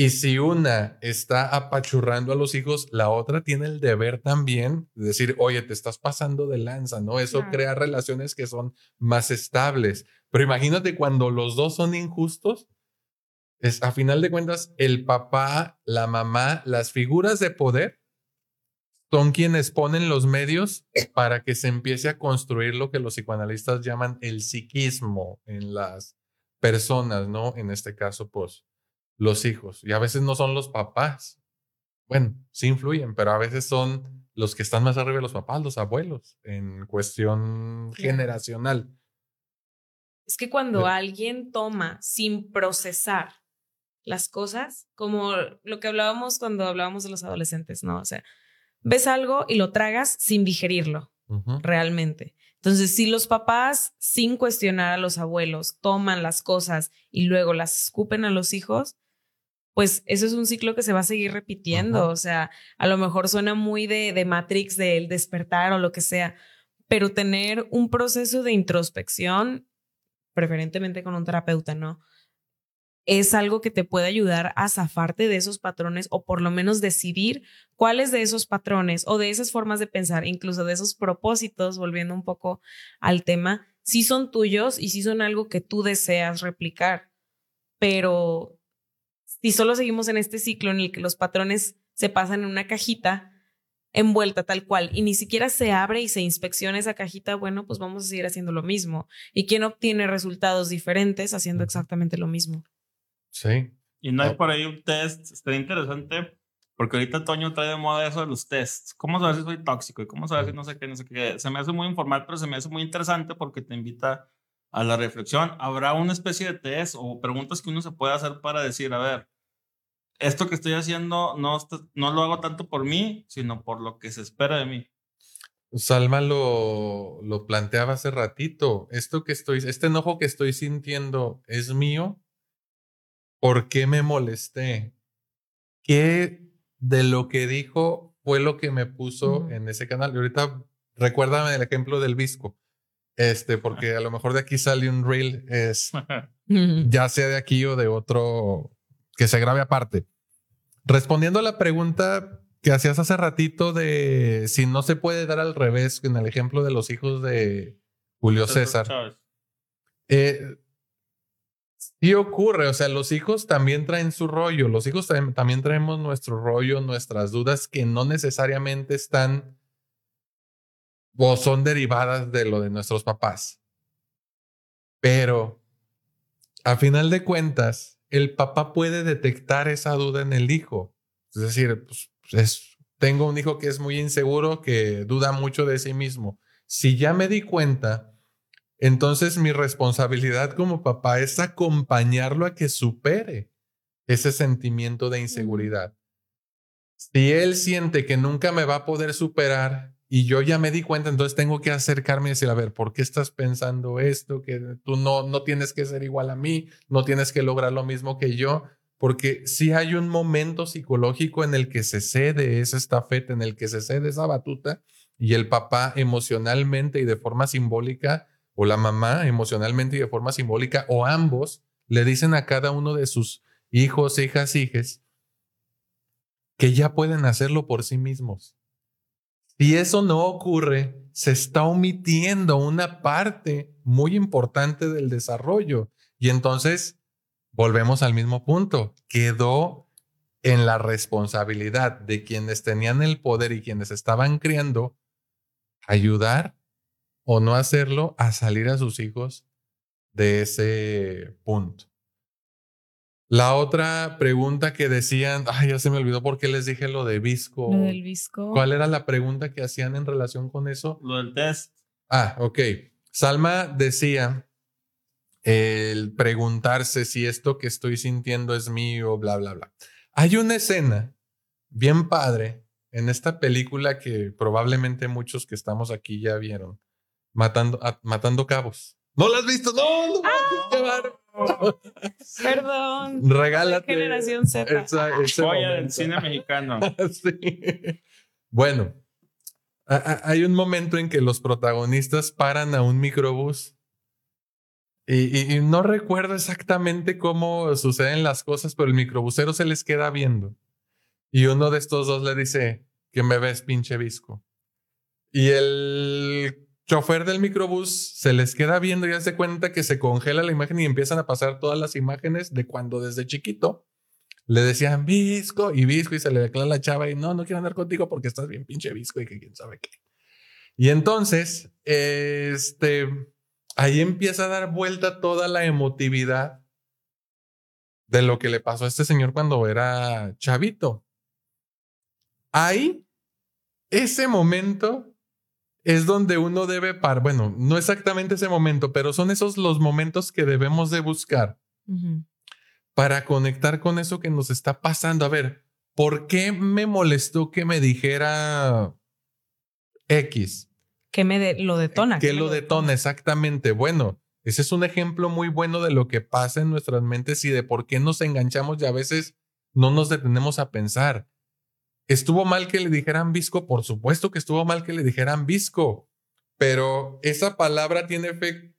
Speaker 1: Y si una está apachurrando a los hijos, la otra tiene el deber también de decir, oye, te estás pasando de lanza, ¿no? Eso crea relaciones que son más estables. Pero imagínate cuando los dos son injustos, es a final de cuentas el papá, la mamá, las figuras de poder son quienes ponen los medios para que se empiece a construir lo que los psicoanalistas llaman el psiquismo en las personas, ¿no? En este caso, pues, los hijos. Y a veces no son los papás. Bueno, sí influyen, pero a veces son los que están más arriba de los papás, los abuelos, en cuestión generacional.
Speaker 2: Es que cuando alguien toma sin procesar las cosas, como lo que hablábamos cuando hablábamos de los adolescentes, ¿no? O sea, ves algo y lo tragas sin digerirlo, realmente. Entonces, si los papás, sin cuestionar a los abuelos, toman las cosas y luego las escupen a los hijos, pues eso es un ciclo que se va a seguir repitiendo. O sea, a lo mejor suena muy de, de Matrix, del despertar o lo que sea, pero tener un proceso de introspección, preferentemente con un terapeuta, ¿no? es algo que te puede ayudar a zafarte de esos patrones o por lo menos decidir cuáles de esos patrones o de esas formas de pensar, incluso de esos propósitos, volviendo un poco al tema, sí son tuyos y sí son algo que tú deseas replicar. Pero si solo seguimos en este ciclo en el que los patrones se pasan en una cajita envuelta tal cual y ni siquiera se abre y se inspecciona esa cajita, bueno, pues vamos a seguir haciendo lo mismo. ¿Y quién obtiene resultados diferentes haciendo exactamente lo mismo?
Speaker 1: Sí.
Speaker 3: Y no hay por ahí un test, estaría interesante, porque ahorita Toño trae de moda eso de los tests. ¿Cómo saber si soy tóxico? ¿Y cómo saber si no sé qué, no sé qué? Se me hace muy informal, pero se me hace muy interesante porque te invita a la reflexión. ¿Habrá una especie de test o preguntas que uno se puede hacer para decir, a ver, esto que estoy haciendo no, no lo hago tanto por mí, sino por lo que se espera de mí?
Speaker 1: Salma lo, lo planteaba hace ratito. Esto que estoy, este enojo que estoy sintiendo es mío ¿Por qué me molesté? ¿Qué de lo que dijo fue lo que me puso en ese canal? Y ahorita recuérdame el ejemplo del visco. Este, porque a lo mejor de aquí sale un reel, es ya sea de aquí o de otro que se grabe aparte. Respondiendo a la pregunta que hacías hace ratito de si no se puede dar al revés en el ejemplo de los hijos de Julio César. Eh, Sí ocurre, o sea, los hijos también traen su rollo, los hijos también, traemos nuestro rollo, nuestras dudas que no necesariamente están o son derivadas de lo de nuestros papás. Pero, a final de cuentas, el papá puede detectar esa duda en el hijo. Es decir, pues, es, tengo un hijo que es muy inseguro, que duda mucho de sí mismo. Si ya me di cuenta entonces mi responsabilidad como papá es acompañarlo a que supere ese sentimiento de inseguridad. Si él siente que nunca me va a poder superar y yo ya me di cuenta, entonces tengo que acercarme y decir, a ver, ¿por qué estás pensando esto? Que tú no, no tienes que ser igual a mí, no tienes que lograr lo mismo que yo, porque si hay un momento psicológico en el que se cede esa estafeta, en el que se cede esa batuta y el papá emocionalmente y de forma simbólica o la mamá emocionalmente y de forma simbólica, o ambos le dicen a cada uno de sus hijos, hijas, hijes, que ya pueden hacerlo por sí mismos. Si eso no ocurre, se está omitiendo una parte muy importante del desarrollo. Y entonces, volvemos al mismo punto, quedó en la responsabilidad de quienes tenían el poder y quienes estaban criando ayudar o no hacerlo a salir a sus hijos de ese punto. La otra pregunta que decían, ay, ya se me olvidó por qué les dije lo de Visco.
Speaker 2: Lo del Visco.
Speaker 1: ¿Cuál era la pregunta que hacían en relación con eso?
Speaker 3: Lo del test.
Speaker 1: Ah, ok. Salma decía el preguntarse si esto que estoy sintiendo es mío, bla, bla, bla. Hay una escena bien padre en esta película que probablemente muchos que estamos aquí ya vieron, matando, matando cabos. ¿No lo has visto? No, no,
Speaker 2: Perdón.
Speaker 1: Regálate.
Speaker 2: Generación Z.
Speaker 3: del cine mexicano. [laughs]
Speaker 1: Bueno, hay un momento en que los protagonistas paran a un microbús. Y, y, no recuerdo exactamente cómo suceden las cosas, pero el microbusero se les queda viendo. Y uno de estos dos le dice, que me ves, pinche visco. Y el chofer del microbús se les queda viendo y hace cuenta que se congela la imagen y empiezan a pasar todas las imágenes de cuando desde chiquito le decían visco y visco y se le declara la chava y no, no quiero andar contigo porque estás bien pinche visco y que quién sabe qué. Y entonces, este, ahí empieza a dar vuelta toda la emotividad de lo que le pasó a este señor cuando era chavito. Ahí, ese momento es donde uno debe par, bueno, no exactamente ese momento, pero son esos los momentos que debemos de buscar para conectar con eso que nos está pasando. A ver, ¿por qué me molestó que me dijera X?
Speaker 2: Que me lo detona.
Speaker 1: Que lo detona, exactamente. Bueno, ese es un ejemplo muy bueno de lo que pasa en nuestras mentes y de por qué nos enganchamos y a veces no nos detenemos a pensar. ¿Estuvo mal que le dijeran visco? Por supuesto que estuvo mal que le dijeran visco, pero esa palabra tiene efecto.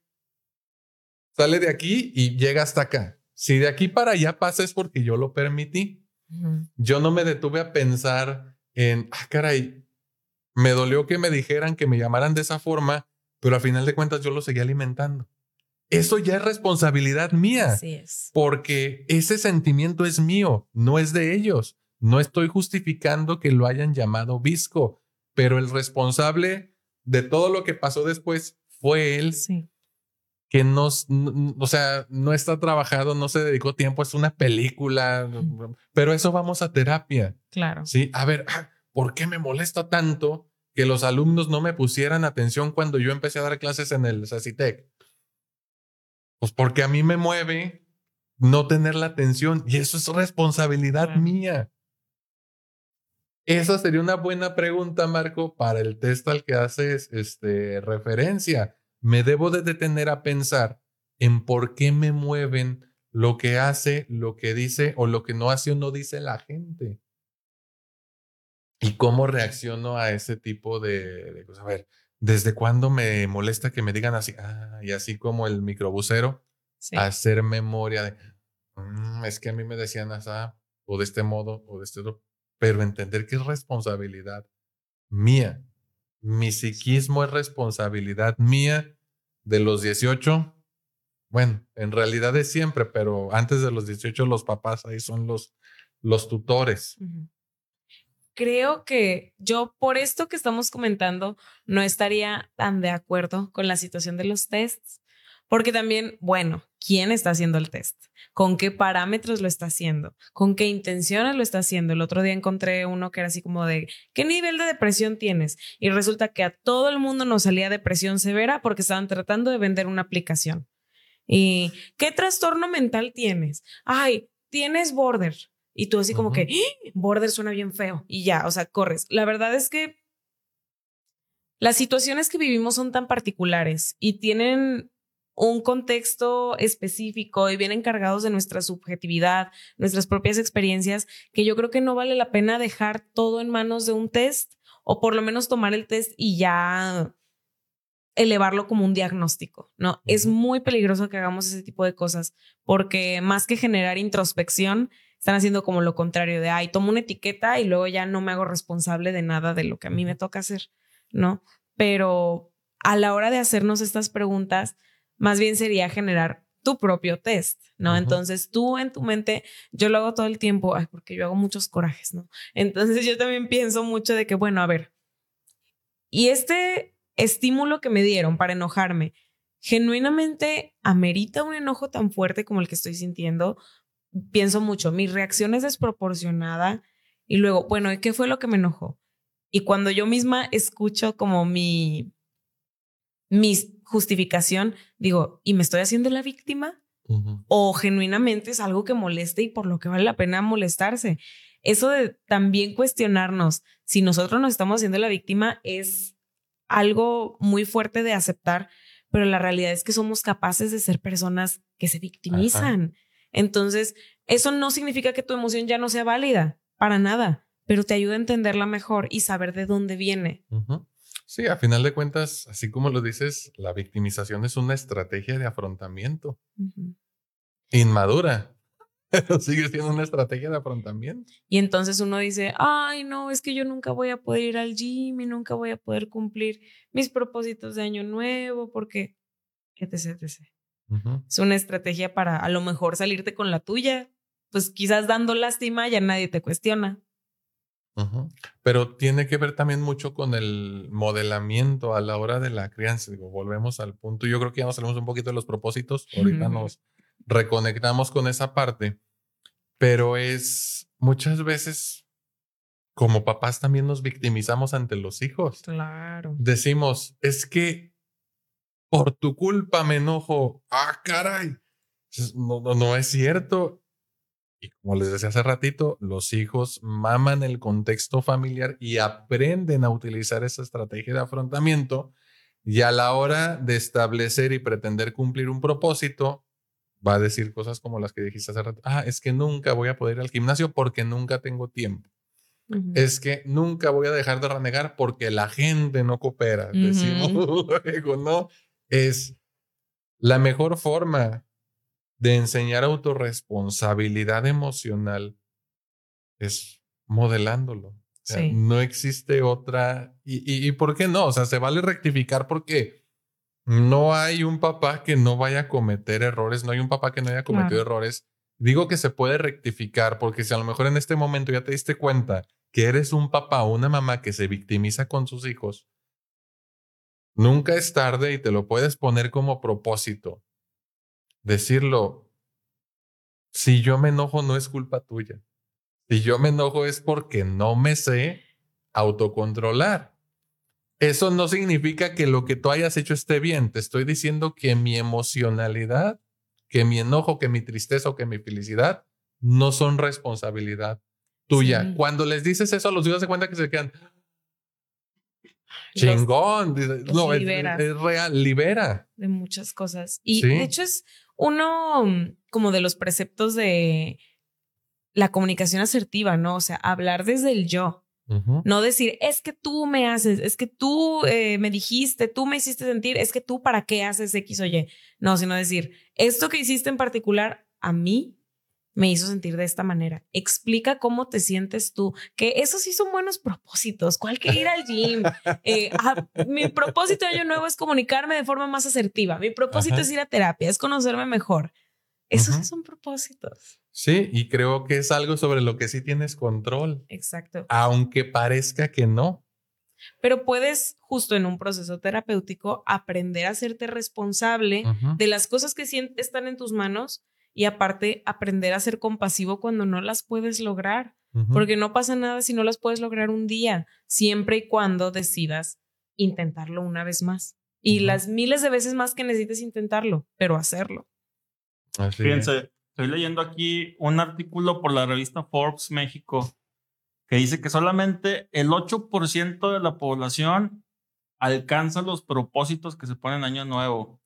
Speaker 1: Sale de aquí y llega hasta acá. Si de aquí para allá pasa es porque yo lo permití. Yo no me detuve a pensar en, ah, caray, me dolió que me dijeran que me llamaran de esa forma, pero a final de cuentas yo lo seguí alimentando. Eso ya es responsabilidad mía.
Speaker 2: Así es.
Speaker 1: Porque ese sentimiento es mío, no es de ellos. No estoy justificando que lo hayan llamado visco, pero el responsable de todo lo que pasó después fue él.
Speaker 2: Sí.
Speaker 1: Que no, o sea, no está trabajado, no se dedicó tiempo, es una película, pero eso vamos a terapia.
Speaker 2: Claro.
Speaker 1: Sí, a ver, ah, ¿por qué me molesta tanto que los alumnos no me pusieran atención cuando yo empecé a dar clases en el CACITEC? Pues porque a mí me mueve no tener la atención y eso es responsabilidad mía. Esa sería una buena pregunta, Marco, para el test al que haces este, referencia. Me debo de detener a pensar en por qué me mueven lo que hace, lo que dice o lo que no hace o no dice la gente. Y cómo reacciono a ese tipo de, cosas. A ver, ¿desde cuándo me molesta que me digan así? Ah, y así como el microbusero, hacer memoria de, mm, es que a mí me decían así, o de este modo, o de este otro, pero entender que es responsabilidad mía. Mi psiquismo es responsabilidad mía de los 18. Bueno, en realidad es siempre, pero antes de los 18 los papás ahí son los, los tutores
Speaker 2: creo que yo por esto que estamos comentando no estaría tan de acuerdo con la situación de los tests, porque también, bueno, ¿quién está haciendo el test? ¿Con qué parámetros lo está haciendo? ¿Con qué intenciones lo está haciendo? El otro día encontré uno que era así como de, ¿qué nivel de depresión tienes? Y resulta que a todo el mundo nos salía depresión severa porque estaban tratando de vender una aplicación. ¿Y qué trastorno mental tienes? Ay, tienes border. Y tú así como que, ¡Ah! border suena bien feo. Y ya, o sea, corres. La verdad es que las situaciones que vivimos son tan particulares y tienen un contexto específico y vienen cargados de nuestra subjetividad, nuestras propias experiencias, que yo creo que no vale la pena dejar todo en manos de un test o por lo menos tomar el test y ya elevarlo como un diagnóstico, ¿no? Es muy peligroso que hagamos ese tipo de cosas porque más que generar introspección, están haciendo como lo contrario de, ay, tomo una etiqueta y luego ya no me hago responsable de nada de lo que a mí me toca hacer, ¿no? Pero a la hora de hacernos estas preguntas, más bien sería generar tu propio test, ¿no? Entonces tú en tu mente, yo lo hago todo el tiempo, ay, porque yo hago muchos corajes, ¿no? Entonces yo también pienso mucho de que, bueno, a ver, y este estímulo que me dieron para enojarme, genuinamente amerita un enojo tan fuerte como el que estoy sintiendo pienso mucho, mi reacción es desproporcionada y luego, bueno, ¿qué fue lo que me enojó? Y cuando yo misma escucho como mi, mi justificación, digo, ¿y me estoy haciendo la víctima? O genuinamente es algo que moleste y por lo que vale la pena molestarse. Eso de también cuestionarnos si nosotros nos estamos haciendo la víctima es algo muy fuerte de aceptar, pero la realidad es que somos capaces de ser personas que se victimizan. Entonces, eso no significa que tu emoción ya no sea válida, para nada, pero te ayuda a entenderla mejor y saber de dónde viene.
Speaker 1: Sí, a final de cuentas, así como lo dices, la victimización es una estrategia de afrontamiento. Inmadura, [laughs] pero sigue [laughs] siendo una estrategia de afrontamiento.
Speaker 2: Y entonces uno dice, ay, no, es que yo nunca voy a poder ir al gym y nunca voy a poder cumplir mis propósitos de año nuevo porque, etc, etc. Es una estrategia para a lo mejor salirte con la tuya, pues quizás dando lástima ya nadie te cuestiona.
Speaker 1: Pero tiene que ver también mucho con el modelamiento a la hora de la crianza. Digo, volvemos al punto. Yo creo que ya nos salimos un poquito de los propósitos. Ahorita nos reconectamos con esa parte. Pero es muchas veces como papás también nos victimizamos ante los hijos.
Speaker 2: Claro.
Speaker 1: Decimos, es que por tu culpa me enojo. Ah, caray. No, no, no es cierto. Y como les decía hace ratito, los hijos maman el contexto familiar y aprenden a utilizar esa estrategia de afrontamiento. Y a la hora de establecer y pretender cumplir un propósito, va a decir cosas como las que dijiste hace rato. Ah, es que nunca voy a poder ir al gimnasio porque nunca tengo tiempo. Es que nunca voy a dejar de renegar porque la gente no coopera. Decimos [laughs] luego, ¿no? Es la mejor forma de enseñar autorresponsabilidad emocional es modelándolo. No existe otra. Y, y, por qué no? O sea, se vale rectificar porque no hay un papá que no vaya a cometer errores, no hay un papá que no haya cometido errores. Digo que se puede rectificar porque si a lo mejor en este momento ya te diste cuenta que eres un papá o una mamá que se victimiza con sus hijos, nunca es tarde y te lo puedes poner como propósito decirlo, si yo me enojo no es culpa tuya. Si yo me enojo es porque no me sé autocontrolar. Eso no significa que lo que tú hayas hecho esté bien. Te estoy diciendo que mi emocionalidad, que mi enojo, que mi tristeza o que mi felicidad no son responsabilidad tuya. Cuando les dices eso a los hijos se cuenta que se quedan, Chingón. no, es, real, libera.
Speaker 2: De muchas cosas. Y de hecho es uno mm, como de los preceptos de la comunicación asertiva, ¿no? O sea, hablar desde el yo. No decir, es que tú me haces, es que tú eh, me dijiste, tú me hiciste sentir, es que tú para qué haces X o Y. No, sino decir, esto que hiciste en particular a mí me hizo sentir de esta manera. Explica cómo te sientes tú, que esos sí son buenos propósitos. ¿Cuál que ir al gym? [laughs] Eh, ah, mi propósito de año nuevo es comunicarme de forma más asertiva. Mi propósito es ir a terapia, es conocerme mejor. Esos sí son propósitos.
Speaker 1: Sí, y creo que es algo sobre lo que sí tienes control.
Speaker 2: Exacto.
Speaker 1: Aunque parezca que no.
Speaker 2: Pero puedes, justo en un proceso terapéutico, aprender a hacerte responsable de las cosas que están en tus manos y aparte aprender a ser compasivo cuando no las puedes lograr, porque no pasa nada si no las puedes lograr un día, siempre y cuando decidas intentarlo una vez más. Y las miles de veces más que necesites intentarlo, pero hacerlo.
Speaker 3: Fíjense, estoy leyendo aquí un artículo por la revista Forbes México que dice que solamente el 8% de la población alcanza los propósitos que se ponen año nuevo.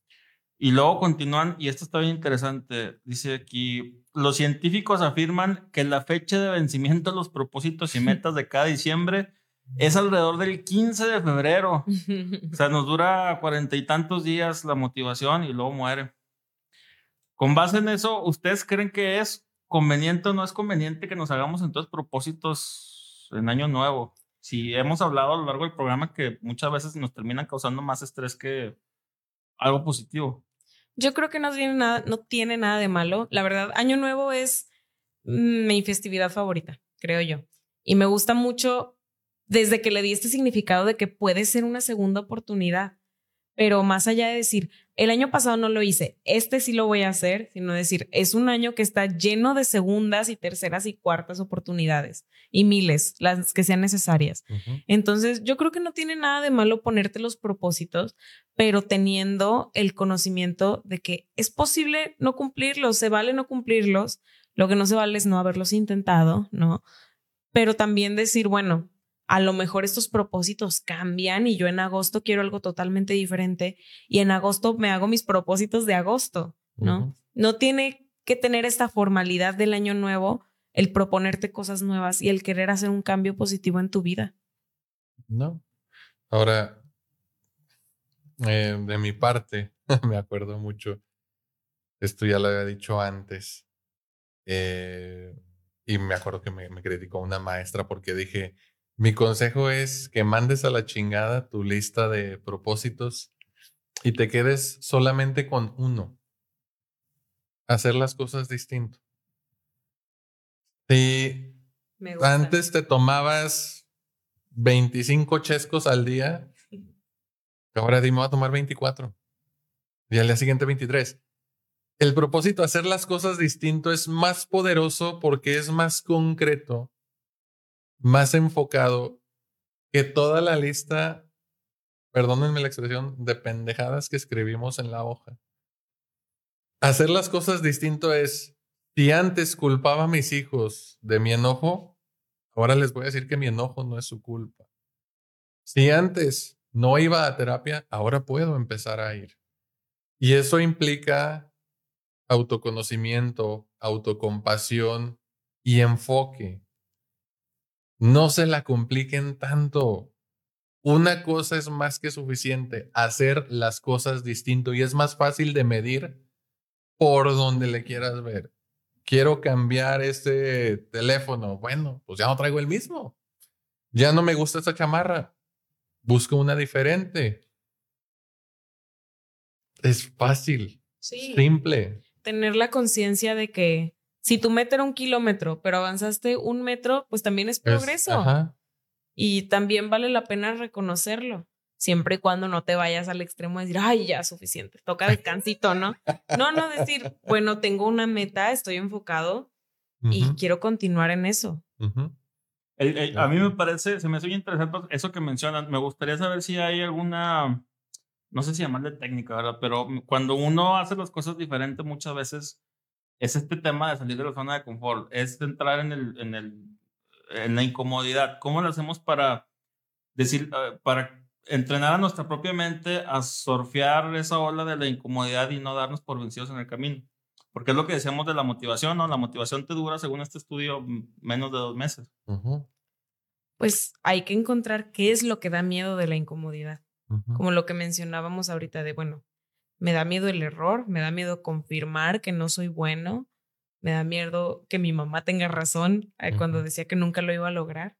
Speaker 3: Y luego continúan, y esto está bien interesante, dice aquí, los científicos afirman que la fecha de vencimiento de los propósitos y metas de cada diciembre es alrededor del 15 de febrero. [laughs] O sea, nos dura cuarenta y tantos días la motivación y luego muere. Con base en eso, ¿ustedes creen que es conveniente o no es conveniente que nos hagamos entonces propósitos en año nuevo? Si hemos hablado a lo largo del programa que muchas veces nos terminan causando más estrés que algo positivo.
Speaker 2: Yo creo que no tiene nada, no tiene nada de malo. La verdad, Año Nuevo es mi festividad favorita, creo yo. Y me gusta mucho desde que le di este significado de que puede ser una segunda oportunidad. Pero más allá de decir, el año pasado no lo hice, este sí lo voy a hacer, sino decir, es un año que está lleno de segundas y terceras y cuartas oportunidades y miles, las que sean necesarias. Entonces, yo creo que no tiene nada de malo ponerte los propósitos, pero teniendo el conocimiento de que es posible no cumplirlos, se vale no cumplirlos, lo que no se vale es no haberlos intentado, ¿no? Pero también decir, bueno, a lo mejor estos propósitos cambian y yo en agosto quiero algo totalmente diferente y en agosto me hago mis propósitos de agosto, ¿no? No tiene que tener esta formalidad del año nuevo el proponerte cosas nuevas y el querer hacer un cambio positivo en tu vida.
Speaker 1: No. Ahora, eh, de mi parte, [laughs] me acuerdo mucho, esto ya lo había dicho antes, eh, y me acuerdo que me, me criticó una maestra porque dije, mi consejo es que mandes a la chingada tu lista de propósitos y te quedes solamente con uno. Hacer las cosas distinto. Sí. Antes te tomabas 25 chescos al día. Ahora dime, voy a tomar 24. Y al día siguiente 23. El propósito de hacer las cosas distinto es más poderoso porque es más concreto, más enfocado que toda la lista, perdónenme la expresión, de pendejadas que escribimos en la hoja. Hacer las cosas distinto es, si antes culpaba a mis hijos de mi enojo, ahora les voy a decir que mi enojo no es su culpa. Si antes no iba a terapia, ahora puedo empezar a ir. Y eso implica autoconocimiento, autocompasión y enfoque. No se la compliquen tanto. Una cosa es más que suficiente, hacer las cosas distinto y es más fácil de medir por donde le quieras ver. Quiero cambiar este teléfono. Bueno, pues ya no traigo el mismo. Ya no me gusta esta chamarra. Busco una diferente. Es fácil. Simple.
Speaker 2: Tener la conciencia de que si tu meta era un kilómetro, pero avanzaste un metro, pues también es progreso. Y también vale la pena reconocerlo, siempre y cuando no te vayas al extremo de decir, ay, ya, suficiente, toca descansito, ¿no? no, no decir, bueno, tengo una meta, estoy enfocado y quiero continuar en eso.
Speaker 3: a mí me parece, se me hace bien interesante eso que mencionan. Me gustaría saber si hay alguna, no sé si llamarle técnica, ¿verdad? Pero cuando uno hace las cosas diferentes, muchas veces es este tema de salir de la zona de confort, es entrar en, el, en, el, en la incomodidad. ¿Cómo lo hacemos para decir, ah, para entrenar a nuestra propia mente a surfear esa ola de la incomodidad y no darnos por vencidos en el camino? Porque es lo que decíamos de la motivación, ¿no? La motivación te dura, según este estudio, menos de dos meses.
Speaker 2: Pues hay que encontrar qué es lo que da miedo de la incomodidad. Como lo que mencionábamos ahorita de, bueno, me da miedo el error, me da miedo confirmar que no soy bueno, me da miedo que mi mamá tenga razón eh, cuando decía que nunca lo iba a lograr.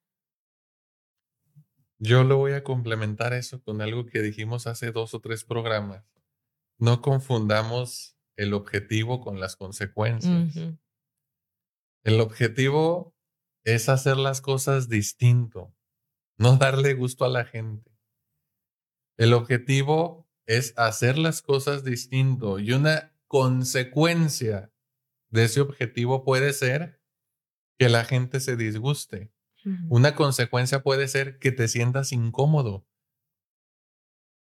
Speaker 1: Yo lo voy a complementar eso con algo que dijimos hace dos o tres programas. No confundamos el objetivo con las consecuencias. El objetivo es hacer las cosas distinto, no darle gusto a la gente. El objetivo es hacer las cosas distinto y una consecuencia de ese objetivo puede ser que la gente se disguste. Una consecuencia puede ser que te sientas incómodo.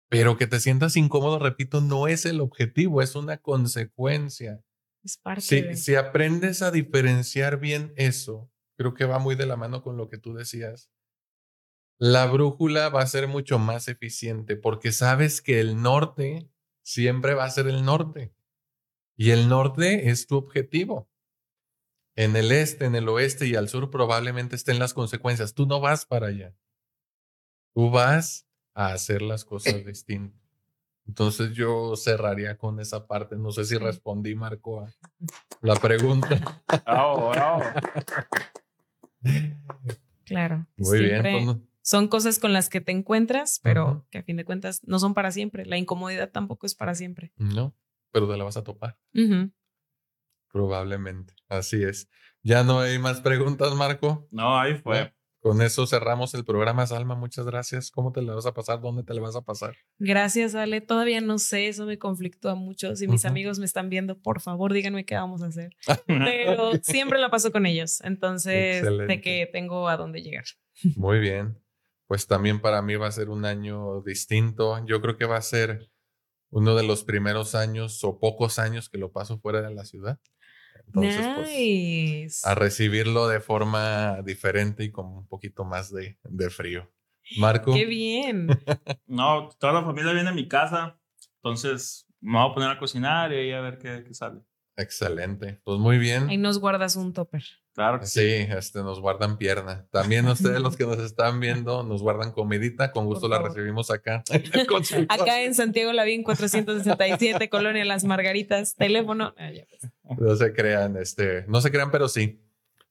Speaker 1: Pero que te sientas incómodo, repito, no es el objetivo, es una consecuencia.
Speaker 2: Es parte
Speaker 1: si, si aprendes a diferenciar bien eso, creo que va muy de la mano con lo que tú decías la brújula va a ser mucho más eficiente porque sabes que el norte siempre va a ser el norte. Y el norte es tu objetivo. En el este, en el oeste y al sur probablemente estén las consecuencias. Tú no vas para allá. Tú vas a hacer las cosas [laughs] distintas. Entonces yo cerraría con esa parte. No sé si respondí, Marco, a la pregunta. [laughs]
Speaker 2: Claro.
Speaker 1: Muy bien.
Speaker 2: Son cosas con las que te encuentras, pero que a fin de cuentas no son para siempre. La incomodidad tampoco es para siempre.
Speaker 1: No, pero te la vas a topar. Probablemente. Así es. ¿Ya no hay más preguntas, Marco?
Speaker 3: No, ahí fue.
Speaker 1: Con eso cerramos el programa, Salma. Muchas gracias. ¿Cómo te la vas a pasar? ¿Dónde te la vas a pasar?
Speaker 2: Gracias, Ale. Todavía no sé, eso me conflictúa mucho. Si mis amigos me están viendo, por favor, díganme qué vamos a hacer. [laughs] Pero siempre la paso con ellos. Entonces, de que tengo a dónde llegar.
Speaker 1: Muy bien pues también para mí va a ser un año distinto. Yo creo que va a ser uno de los primeros años o pocos años que lo paso fuera de la ciudad.
Speaker 2: Entonces, pues,
Speaker 1: a recibirlo de forma diferente y con un poquito más de, de frío. Marco.
Speaker 2: Qué bien. [laughs]
Speaker 3: no, toda la familia viene a mi casa. Entonces me voy a poner a cocinar y a ver qué, qué sale.
Speaker 1: Excelente. Pues muy bien.
Speaker 2: Ahí nos guardas un topper.
Speaker 3: Claro
Speaker 1: sí. este, nos guardan pierna. También ustedes los que nos están viendo nos guardan comidita. Con gusto la recibimos acá. [laughs]
Speaker 2: acá en Santiago Lavín 467, Colonia Las Margaritas. Teléfono. Ah,
Speaker 1: pues. No se crean, este, no se crean, pero sí.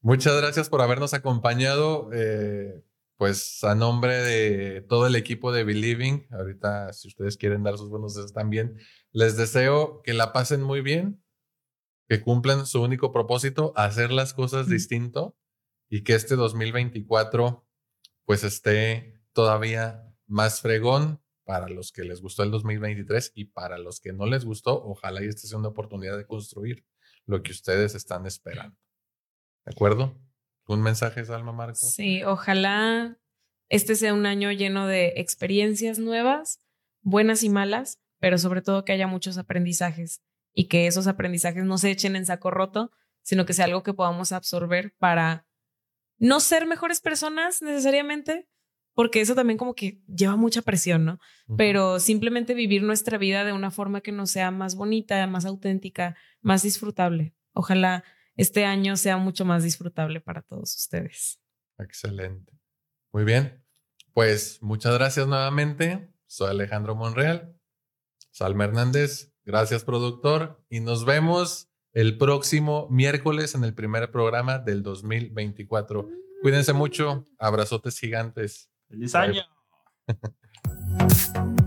Speaker 1: Muchas gracias por habernos acompañado. Eh, pues a nombre de todo el equipo de Believing, ahorita si ustedes quieren dar sus buenos deseos también, les deseo que la pasen muy bien, que cumplan su único propósito, hacer las cosas distinto y que este 2024 pues esté todavía más fregón para los que les gustó el 2023 y para los que no les gustó, ojalá y esta sea una oportunidad de construir lo que ustedes están esperando. ¿De acuerdo? ¿Un mensaje, Salma Marco?
Speaker 2: Sí, ojalá este sea un año lleno de experiencias nuevas, buenas y malas, pero sobre todo que haya muchos aprendizajes y que esos aprendizajes no se echen en saco roto, sino que sea algo que podamos absorber para no ser mejores personas necesariamente, porque eso también como que lleva mucha presión, ¿no? Pero simplemente vivir nuestra vida de una forma que nos sea más bonita, más auténtica, más disfrutable. Ojalá este año sea mucho más disfrutable para todos ustedes.
Speaker 1: Excelente. Muy bien. Pues muchas gracias nuevamente. Soy Alejandro Monreal. Salma Hernández. Gracias, productor. Y nos vemos el próximo miércoles en el primer programa del 2024. Cuídense mucho. Abrazotes gigantes.
Speaker 3: ¡Feliz año! [laughs]